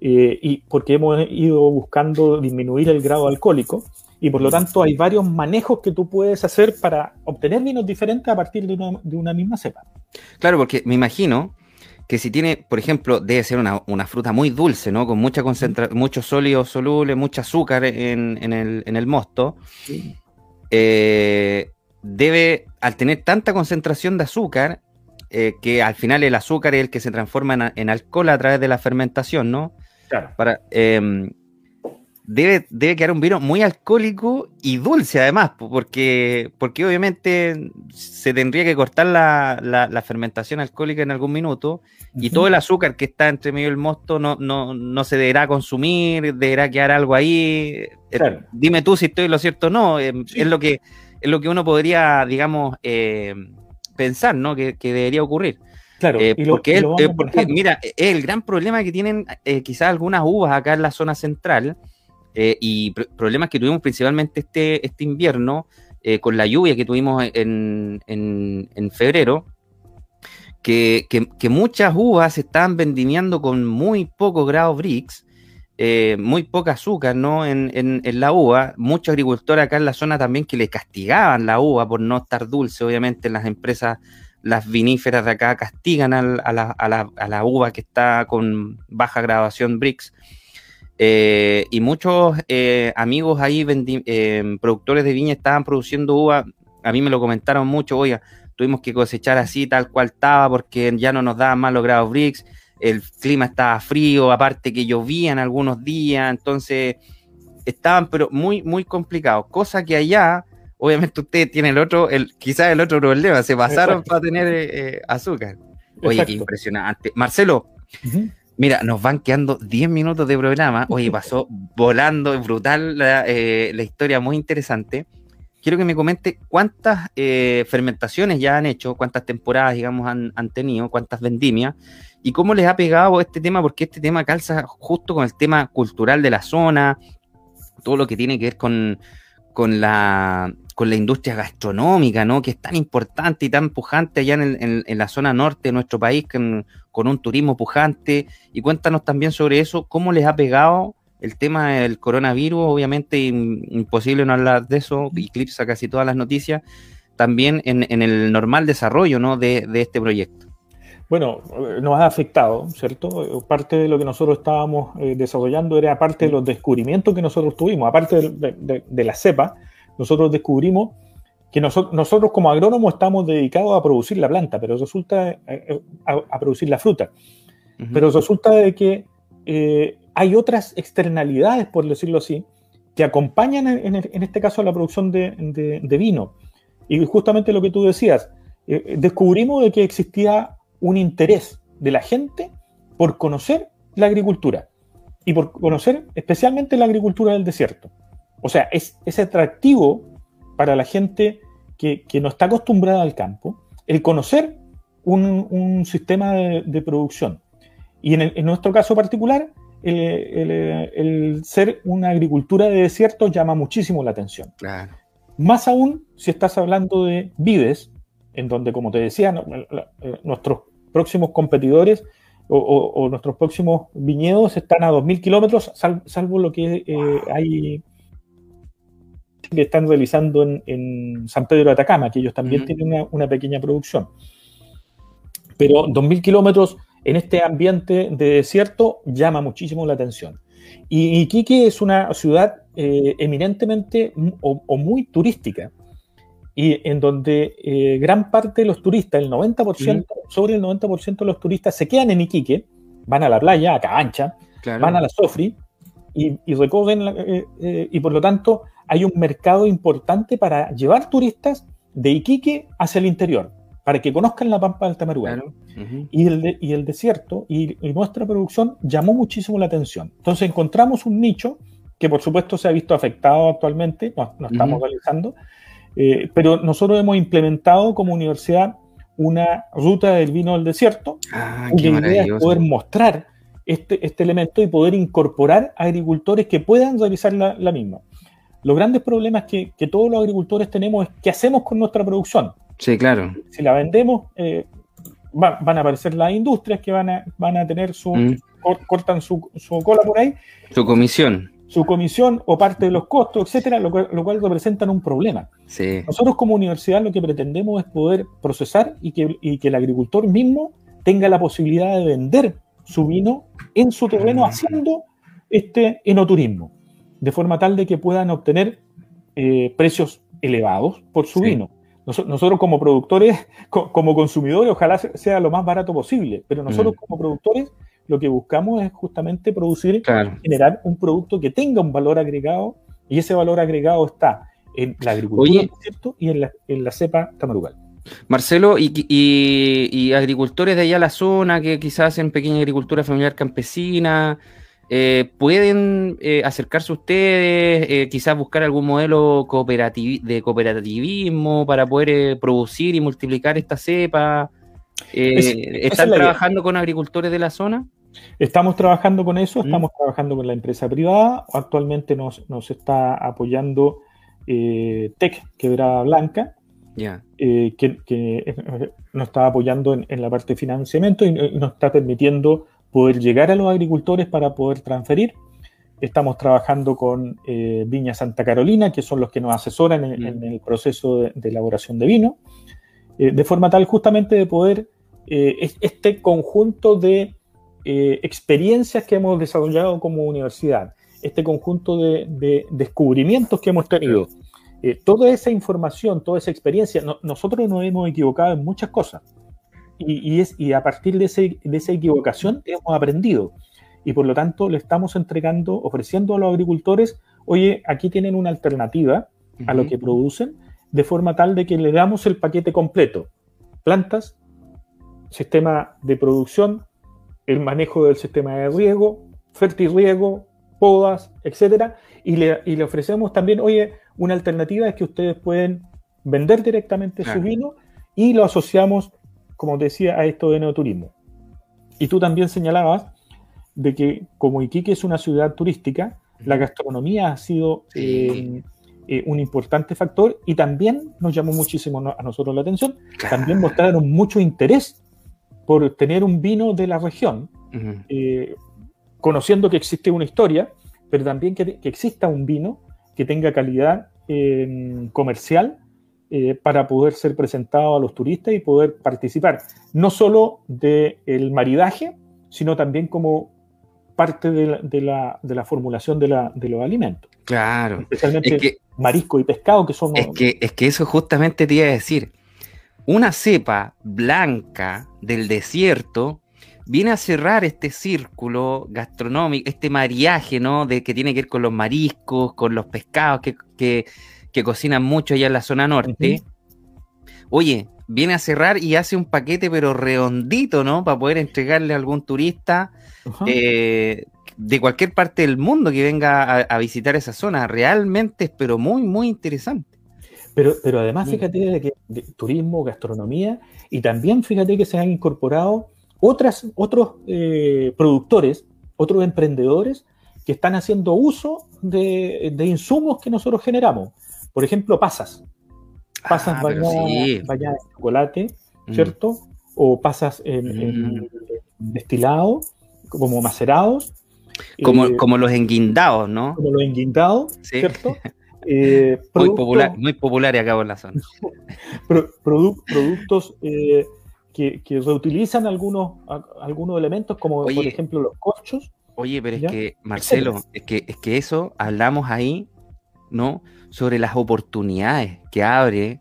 eh, y porque hemos ido buscando disminuir el grado alcohólico, y por lo tanto hay varios manejos que tú puedes hacer para obtener vinos diferentes a partir de una, misma cepa. Claro, porque me imagino que si tiene, por ejemplo, debe ser una, fruta muy dulce, ¿no? Con mucha concentración, mucho sólido soluble, mucho azúcar en, el, mosto. Eh, debe, al tener tanta concentración de azúcar, eh, que al final el azúcar es el que se transforma en, alcohol a través de la fermentación, ¿no? Claro. Para, em, debe, debe quedar un vino muy alcohólico y dulce además, porque, porque obviamente se tendría que cortar la, fermentación alcohólica en algún minuto y todo el azúcar que está entre medio del mosto no, no, se deberá consumir, deberá quedar algo ahí. Eh, dime tú si estoy lo cierto o no, em, es, lo que, es lo que uno podría, digamos, em, pensar, ¿no? Que, debería ocurrir. Claro, eh, porque, eh, mira, es el gran problema que tienen eh, quizás algunas uvas acá en la zona central y problemas que tuvimos principalmente este, este invierno con la lluvia que tuvimos en, en, febrero, que, que, muchas uvas se estaban vendimiando con muy poco grado Brix, muy poca azúcar ¿no? En, en, la uva. Muchos agricultores acá en la zona también que le castigaban la uva por no estar dulce, obviamente las empresas las viníferas de acá castigan a, la, uva que está con baja graduación BRICS. Eh, y muchos eh, amigos ahí, eh, productores de viña, estaban produciendo uva. A mí me lo comentaron mucho, oiga, tuvimos que cosechar así, tal cual estaba, porque ya no nos daban más los grados BRICS. El clima estaba frío, aparte que en algunos días, entonces estaban, pero muy, muy complicados. Cosa que allá obviamente usted tiene el otro, el, quizás el otro problema, se pasaron para tener eh, azúcar. Oye, impresionante. Marcelo, mira, nos van quedando 10 minutos de programa. Oye, pasó volando, brutal eh, la, historia, muy interesante. Quiero que me comente cuántas fermentaciones ya han hecho, cuántas temporadas, digamos, han, han tenido, cuántas vendimias, y cómo les ha pegado este tema, porque este tema calza justo con el tema cultural de la zona, todo lo que tiene que ver con, con la, con la industria gastronómica, ¿no? Que es tan importante y tan pujante allá en, la zona norte de nuestro país, con, un turismo pujante. Y cuéntanos también sobre eso, cómo les ha pegado el tema del coronavirus, obviamente imposible no hablar de eso, eclipsa casi todas las noticias, también en, el normal desarrollo, ¿no? De, este proyecto. Bueno, nos ha afectado, ¿cierto? Parte de lo que nosotros estábamos eh, desarrollando era parte de los descubrimientos que nosotros tuvimos, aparte de la cepa, nosotros descubrimos que nosotros como agrónomos estamos dedicados a producir la planta, pero resulta eh, eh, a, producir la fruta. Pero resulta de que eh, hay otras externalidades, por decirlo así, que acompañan en, este caso a la producción de, vino. Y justamente lo que tú decías, descubrimos de que existía un interés de la gente por conocer la agricultura y por conocer especialmente la agricultura del desierto. O sea, es, atractivo para la gente que, no está acostumbrada al campo el conocer un, sistema de, producción. Y en, nuestro caso particular, el, ser una agricultura de desierto llama muchísimo la atención. Más aún si estás hablando de vides, en donde, como te decía, eh, nuestros próximos competidores o, nuestros próximos viñedos están a 2.000 kilómetros, salvo lo que eh, hay que están realizando en, San Pedro de Atacama, que ellos también tienen una, pequeña producción. Pero 2.000 kilómetros en este ambiente de desierto llama muchísimo la atención. Y Iquique es una ciudad eh, eminentemente o, muy turística, y en donde eh, gran parte de los turistas, el 90%, sobre el 90% de los turistas se quedan en Iquique, van a la playa, a Cabancha, van a la Sofri y, y recorren, eh, y por lo tanto hay un mercado importante para llevar turistas de Iquique hacia el interior, para que conozcan la Pampa del Tamarugal. y, el y el desierto y, nuestra producción llamó muchísimo la atención. Entonces encontramos un nicho que por supuesto se ha visto afectado actualmente, no, estamos realizando, eh, pero nosotros hemos implementado como universidad una ruta del vino del desierto, ah, y la idea es poder mostrar este, este elemento y poder incorporar agricultores que puedan realizar la, la misma. Los grandes problemas que, todos los agricultores tenemos es qué hacemos con nuestra producción. Sí, claro. Si la vendemos, eh, van a aparecer las industrias que van a, van a tener su, mm. cortan su, cola por ahí. Su comisión. Su comisión o parte de los costos, etcétera, lo, cual representan un problema. Sí. Nosotros como universidad lo que pretendemos es poder procesar y que, y que el agricultor mismo tenga la posibilidad de vender su vino en su terreno mm. haciendo este enoturismo de forma tal de que puedan obtener eh, precios elevados por su vino. nosotros como productores, como consumidores, ojalá sea lo más barato posible, pero nosotros mm. como productores lo que buscamos es justamente producir, generar un producto que tenga un valor agregado y ese valor agregado está en la agricultura y en la, en la cepa tamarugal. Marcelo, y, y, agricultores de allá a la zona que quizás hacen pequeña agricultura familiar campesina, eh, pueden eh, acercarse ustedes, eh, quizás buscar algún modelo de cooperativismo para poder producir y multiplicar esta cepa. ¿Están trabajando con agricultores de la zona? Estamos trabajando con eso, mm. estamos trabajando con la empresa privada. Actualmente nos, está apoyando Tech Quebrada Blanca, que, nos está apoyando en, la parte de financiamiento y nos está permitiendo poder llegar a los agricultores para poder transferir. Estamos trabajando con eh, Viña Santa Carolina, que son los que nos asesoran en, el proceso de, elaboración de vino, eh, de forma tal justamente de poder eh, este conjunto de experiencias que hemos desarrollado como universidad, este conjunto de, descubrimientos que hemos tenido, toda esa información, toda esa experiencia, nosotros nos hemos equivocado en muchas cosas y, es, y a partir de, esa equivocación hemos aprendido. Y por lo tanto le estamos entregando, ofreciendo a los agricultores, oye, aquí tienen una alternativa a lo que producen, de forma tal de que le damos el paquete completo. Plantas, sistema de producción, el manejo del sistema de riego, fertirriego, podas, etcétera, y le, y le, ofrecemos también, oye, una alternativa es que ustedes pueden vender directamente su vino y lo asociamos como decía, a esto de neoturismo. Y tú también señalabas de que como Iquique es una ciudad turística, la gastronomía ha sido eh, eh, un importante factor y también nos llamó muchísimo a nosotros la atención. También mostraron mucho interés por tener un vino de la región, eh, conociendo que existe una historia, pero también que, que exista un vino que tenga calidad comercial eh, para poder ser presentado a los turistas y poder participar, no solo del maridaje, sino también como parte de la, de la, formulación de, los alimentos. Claro. Especialmente marisco y pescado, que son... Es que, es que eso justamente te iba a decir. Una cepa blanca del desierto viene a cerrar este círculo gastronómico, este mariaje, ¿no? De que tiene que ver con los mariscos, con los pescados, que, que que cocinan mucho allá en la zona norte, oye, viene a cerrar y hace un paquete pero redondito, ¿no? Para poder entregarle a algún turista eh, de cualquier parte del mundo que venga a, visitar esa zona. Realmente es pero muy, muy interesante. Pero, pero además, fíjate de que turismo, gastronomía, y también fíjate que se han incorporado otras, otros eh, productores otros emprendedores que están haciendo uso de, insumos que nosotros generamos. Por ejemplo, pasas. Pasas ah, bañadas, en chocolate, mm. ¿cierto? O pasas en, mm. destilado, como macerados. Como, eh, como los enguindados, ¿no? Como los enguindados, ¿cierto? Eh, muy, popular, muy populares acá en la zona. productos eh, que, reutilizan algunos, algunos elementos, como por ejemplo los corchos. Oye, pero es que, Marcelo, es que, es que eso hablamos ahí, ¿no? Sobre las oportunidades que abre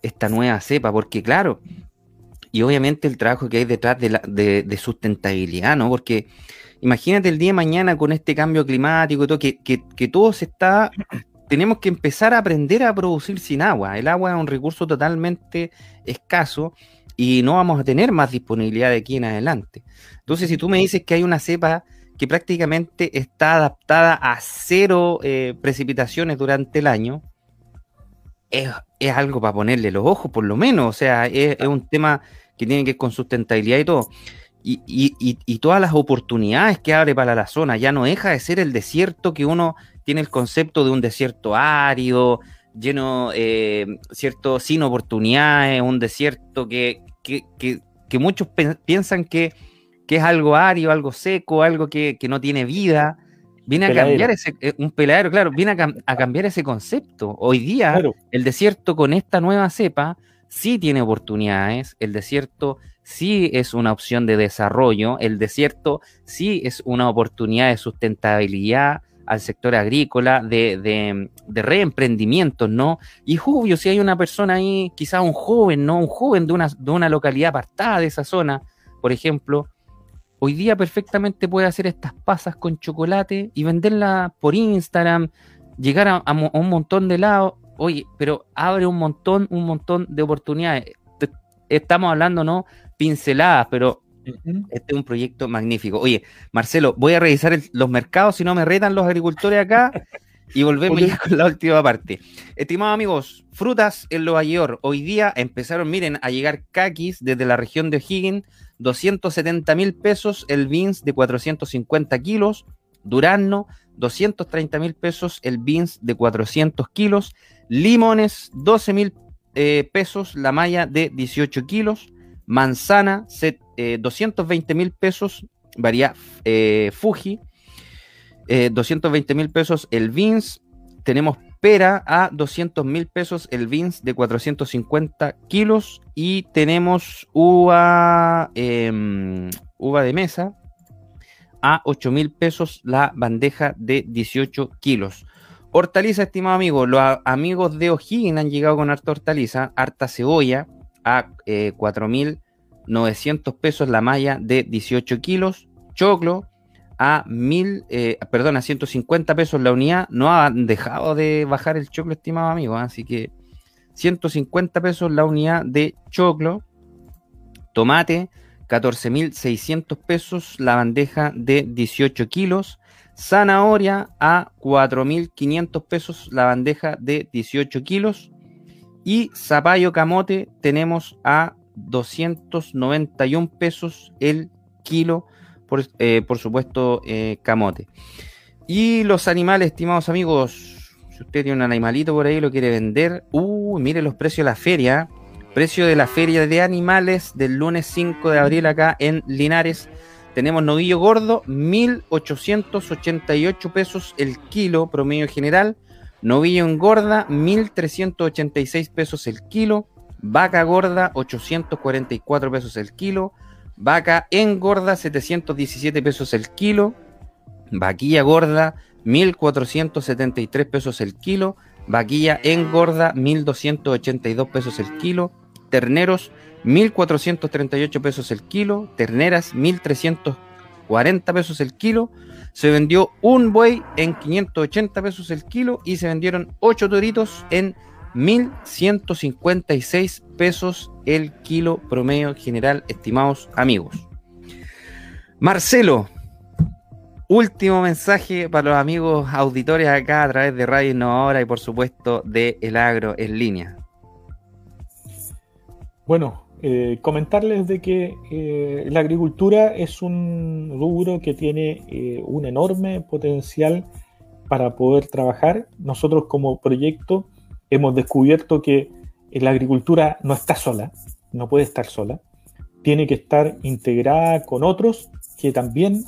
esta nueva cepa, porque claro, y obviamente el trabajo que hay detrás de, la, de, sustentabilidad, ¿no? Porque imagínate el día de mañana con este cambio climático y todo, que, que, que todo se está tenemos que empezar a aprender a producir sin agua. El agua es un recurso totalmente escaso y no vamos a tener más disponibilidad de aquí en adelante. Entonces, si tú me dices que hay una cepa que prácticamente está adaptada a cero eh, precipitaciones durante el año, es, algo para ponerle los ojos, por lo menos. O sea, es, un tema que tiene que ver con sustentabilidad y todo. Y, y, todas las oportunidades que abre para la zona, ya no deja de ser el desierto que uno tiene el concepto de un desierto árido, lleno, eh, cierto, sin oportunidades, un desierto que, que, muchos piensan que, es algo árido, algo seco, algo que, no tiene vida. Viene a cambiar ese, eh, un peladero, claro, viene a, cambiar ese concepto. Hoy día, el desierto con esta nueva cepa sí tiene oportunidades, el desierto sí es una opción de desarrollo, el desierto sí es una oportunidad de sustentabilidad, al sector agrícola, de, de, de reemprendimientos, ¿no? Y obvio, si hay una persona ahí, quizás un joven, ¿no? Un joven de una, de una localidad apartada de esa zona, por ejemplo, hoy día perfectamente puede hacer estas pasas con chocolate y venderla por Instagram, llegar a, un montón de lados. Oye, pero abre un montón, un montón de oportunidades. Estamos hablando, ¿no? Pinceladas, pero este es un proyecto magnífico. Oye, Marcelo, voy a revisar los mercados si no me retan los agricultores acá y volvemos ya con la última parte. Estimados amigos, frutas en Nueva York. Hoy día empezaron, miren, a llegar caquis desde la región de O'Higgins, 270 mil pesos, el beans de 450 kilos, durazno, 230 mil pesos, el beans de 400 kilos, limones, 12 mil eh, pesos, la malla de 18 kilos, manzana, 220 eh, mil pesos, varía eh, Fuji, 220 eh, mil pesos el Vince, tenemos a 200 mil pesos el Vince de 450 kilos y tenemos uva, em, uva de mesa a 8 mil pesos la bandeja de 18 kilos. Hortaliza, estimado amigo, los amigos de O'Higgins han llegado con harta hortaliza, harta cebolla, a eh, 4.900 pesos la malla de 18 kilos. Choclo a mil, eh, perdón, a 150 pesos la unidad. No han dejado de bajar el choclo, estimado amigo. ¿eh? Así que 150 pesos la unidad de choclo. Tomate, 14.600 pesos la bandeja de 18 kilos. Zanahoria a 4.500 pesos la bandeja de 18 kilos. Y zapallo camote tenemos a 291 pesos el kilo, por, eh, supuesto, eh, camote. Y los animales, estimados amigos, si usted tiene un animalito por ahí lo quiere vender, uh, mire los precios de la feria. Precio de la feria de animales del lunes 5 de abril acá en Linares. Tenemos novillo gordo, 1.888 pesos el kilo promedio general. Novillo en gorda, 1.386 pesos el kilo. Vaca gorda, 844 pesos el kilo. Vaca engorda, 717 pesos el kilo. Vaquilla gorda, 1.473 pesos el kilo. Vaquilla engorda, 1.282 pesos el kilo. Terneros, 1.438 pesos el kilo. Terneras, 1.340 pesos el kilo se vendió un buey en 580 pesos el kilo y se vendieron 8 toritos en 1.156 pesos el kilo promedio general, estimados amigos. Marcelo, último mensaje para los amigos auditores acá a través de Radio Innovadora y por supuesto de El Agro en línea. Bueno, Eh, comentarles de que eh, la agricultura es un rubro que tiene eh, un enorme potencial para poder trabajar. Nosotros como proyecto hemos descubierto que la agricultura no está sola, no puede estar sola, tiene que estar integrada con otros que también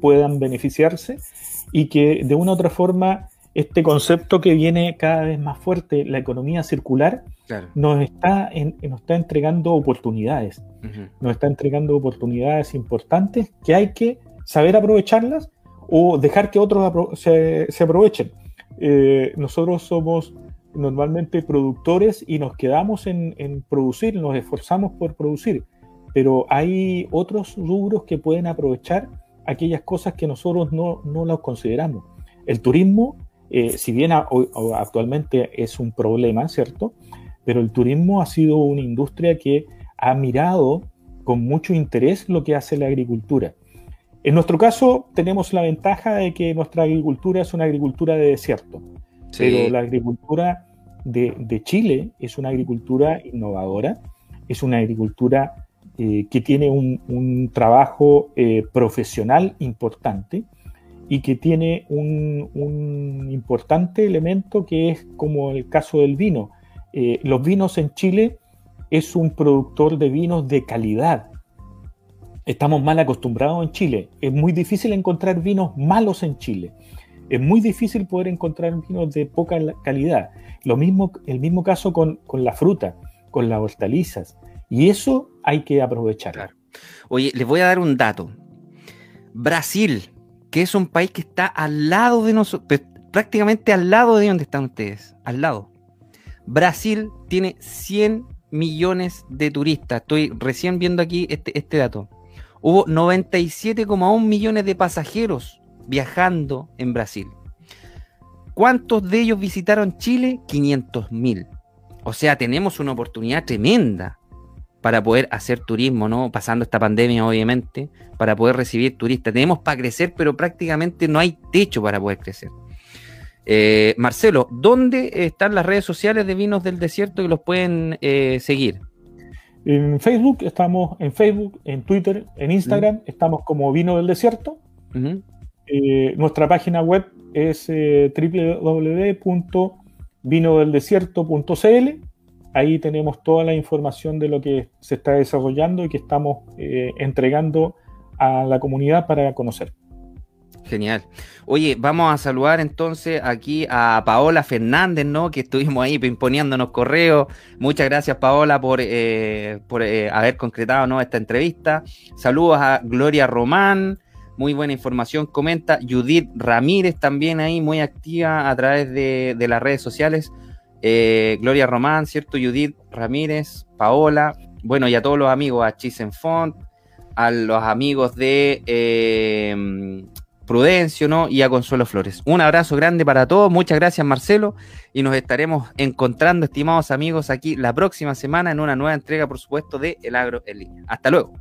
puedan beneficiarse y que de una u otra forma este concepto que viene cada vez más fuerte, la economía circular, nos, está nos está entregando oportunidades. Nos está entregando oportunidades importantes que hay que saber aprovecharlas o dejar que otros se, aprovechen. Eh, nosotros somos normalmente productores y nos quedamos en, producir, nos esforzamos por producir, pero hay otros rubros que pueden aprovechar aquellas cosas que nosotros no, no las consideramos. El turismo eh, si bien actualmente es un problema, ¿cierto? Pero el turismo ha sido una industria que ha mirado con mucho interés lo que hace la agricultura. En nuestro caso tenemos la ventaja de que nuestra agricultura es una agricultura de desierto, pero la agricultura de, Chile es una agricultura innovadora, es una agricultura eh, que tiene un, trabajo eh, profesional importante y que tiene un, importante elemento que es como el caso del vino. Eh, los vinos en Chile es un productor de vinos de calidad. Estamos mal acostumbrados en Chile. Es muy difícil encontrar vinos malos en Chile. Es muy difícil poder encontrar vinos de poca calidad. Lo mismo, el mismo caso con, con la fruta, con las hortalizas. Y eso hay que aprovechar. Oye, les voy a dar un dato. Brasil que es un país que está al lado de nosotros, prácticamente al lado de donde están ustedes, al lado. Brasil tiene 100 millones de turistas. Estoy recién viendo aquí este, este dato. Hubo 97,1 millones de pasajeros viajando en Brasil. ¿Cuántos de ellos visitaron Chile? 500 mil. O sea, tenemos una oportunidad tremenda para poder hacer turismo, ¿no? Pasando esta pandemia, obviamente, para poder recibir turistas. Tenemos para crecer, pero prácticamente no hay techo para poder crecer. Eh, Marcelo, ¿dónde están las redes sociales de Vinos del Desierto que los pueden eh, seguir? En Facebook, estamos en Facebook, en Twitter, en Instagram, estamos como Vino del Desierto. Eh, nuestra página web es www.vinodeldesierto.cl Ahí tenemos toda la información de lo que se está desarrollando y que estamos eh, entregando a la comunidad para conocer. Genial. Oye, vamos a saludar entonces aquí a Paola Fernández, ¿no? Que estuvimos ahí imponiéndonos correos. Muchas gracias, Paola, por, eh, por eh, haber concretado esta entrevista. Saludos a Gloria Román. Muy buena información. Comenta Judith Ramírez también ahí, muy activa a través de, las redes sociales. Eh, Gloria Román, ¿cierto? Judith Ramírez, Paola, bueno, y a todos los amigos, a Chisenfont, a los amigos de eh, Prudencio, ¿no? Y a Consuelo Flores. Un abrazo grande para todos, muchas gracias Marcelo, y nos estaremos encontrando, estimados amigos, aquí la próxima semana en una nueva entrega, por supuesto, de El Agro en línea. Hasta luego.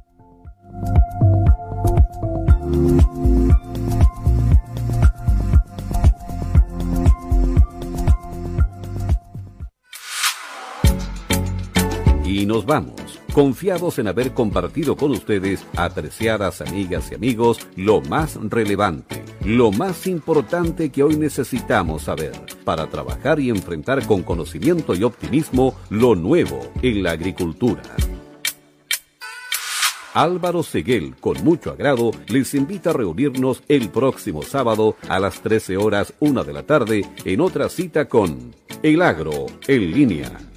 Y nos vamos, confiados en haber compartido con ustedes, apreciadas amigas y amigos, lo más relevante, lo más importante que hoy necesitamos saber para trabajar y enfrentar con conocimiento y optimismo lo nuevo en la agricultura. Álvaro Seguel, con mucho agrado, les invita a reunirnos el próximo sábado a las 13 horas 1 de la tarde en otra cita con El Agro en línea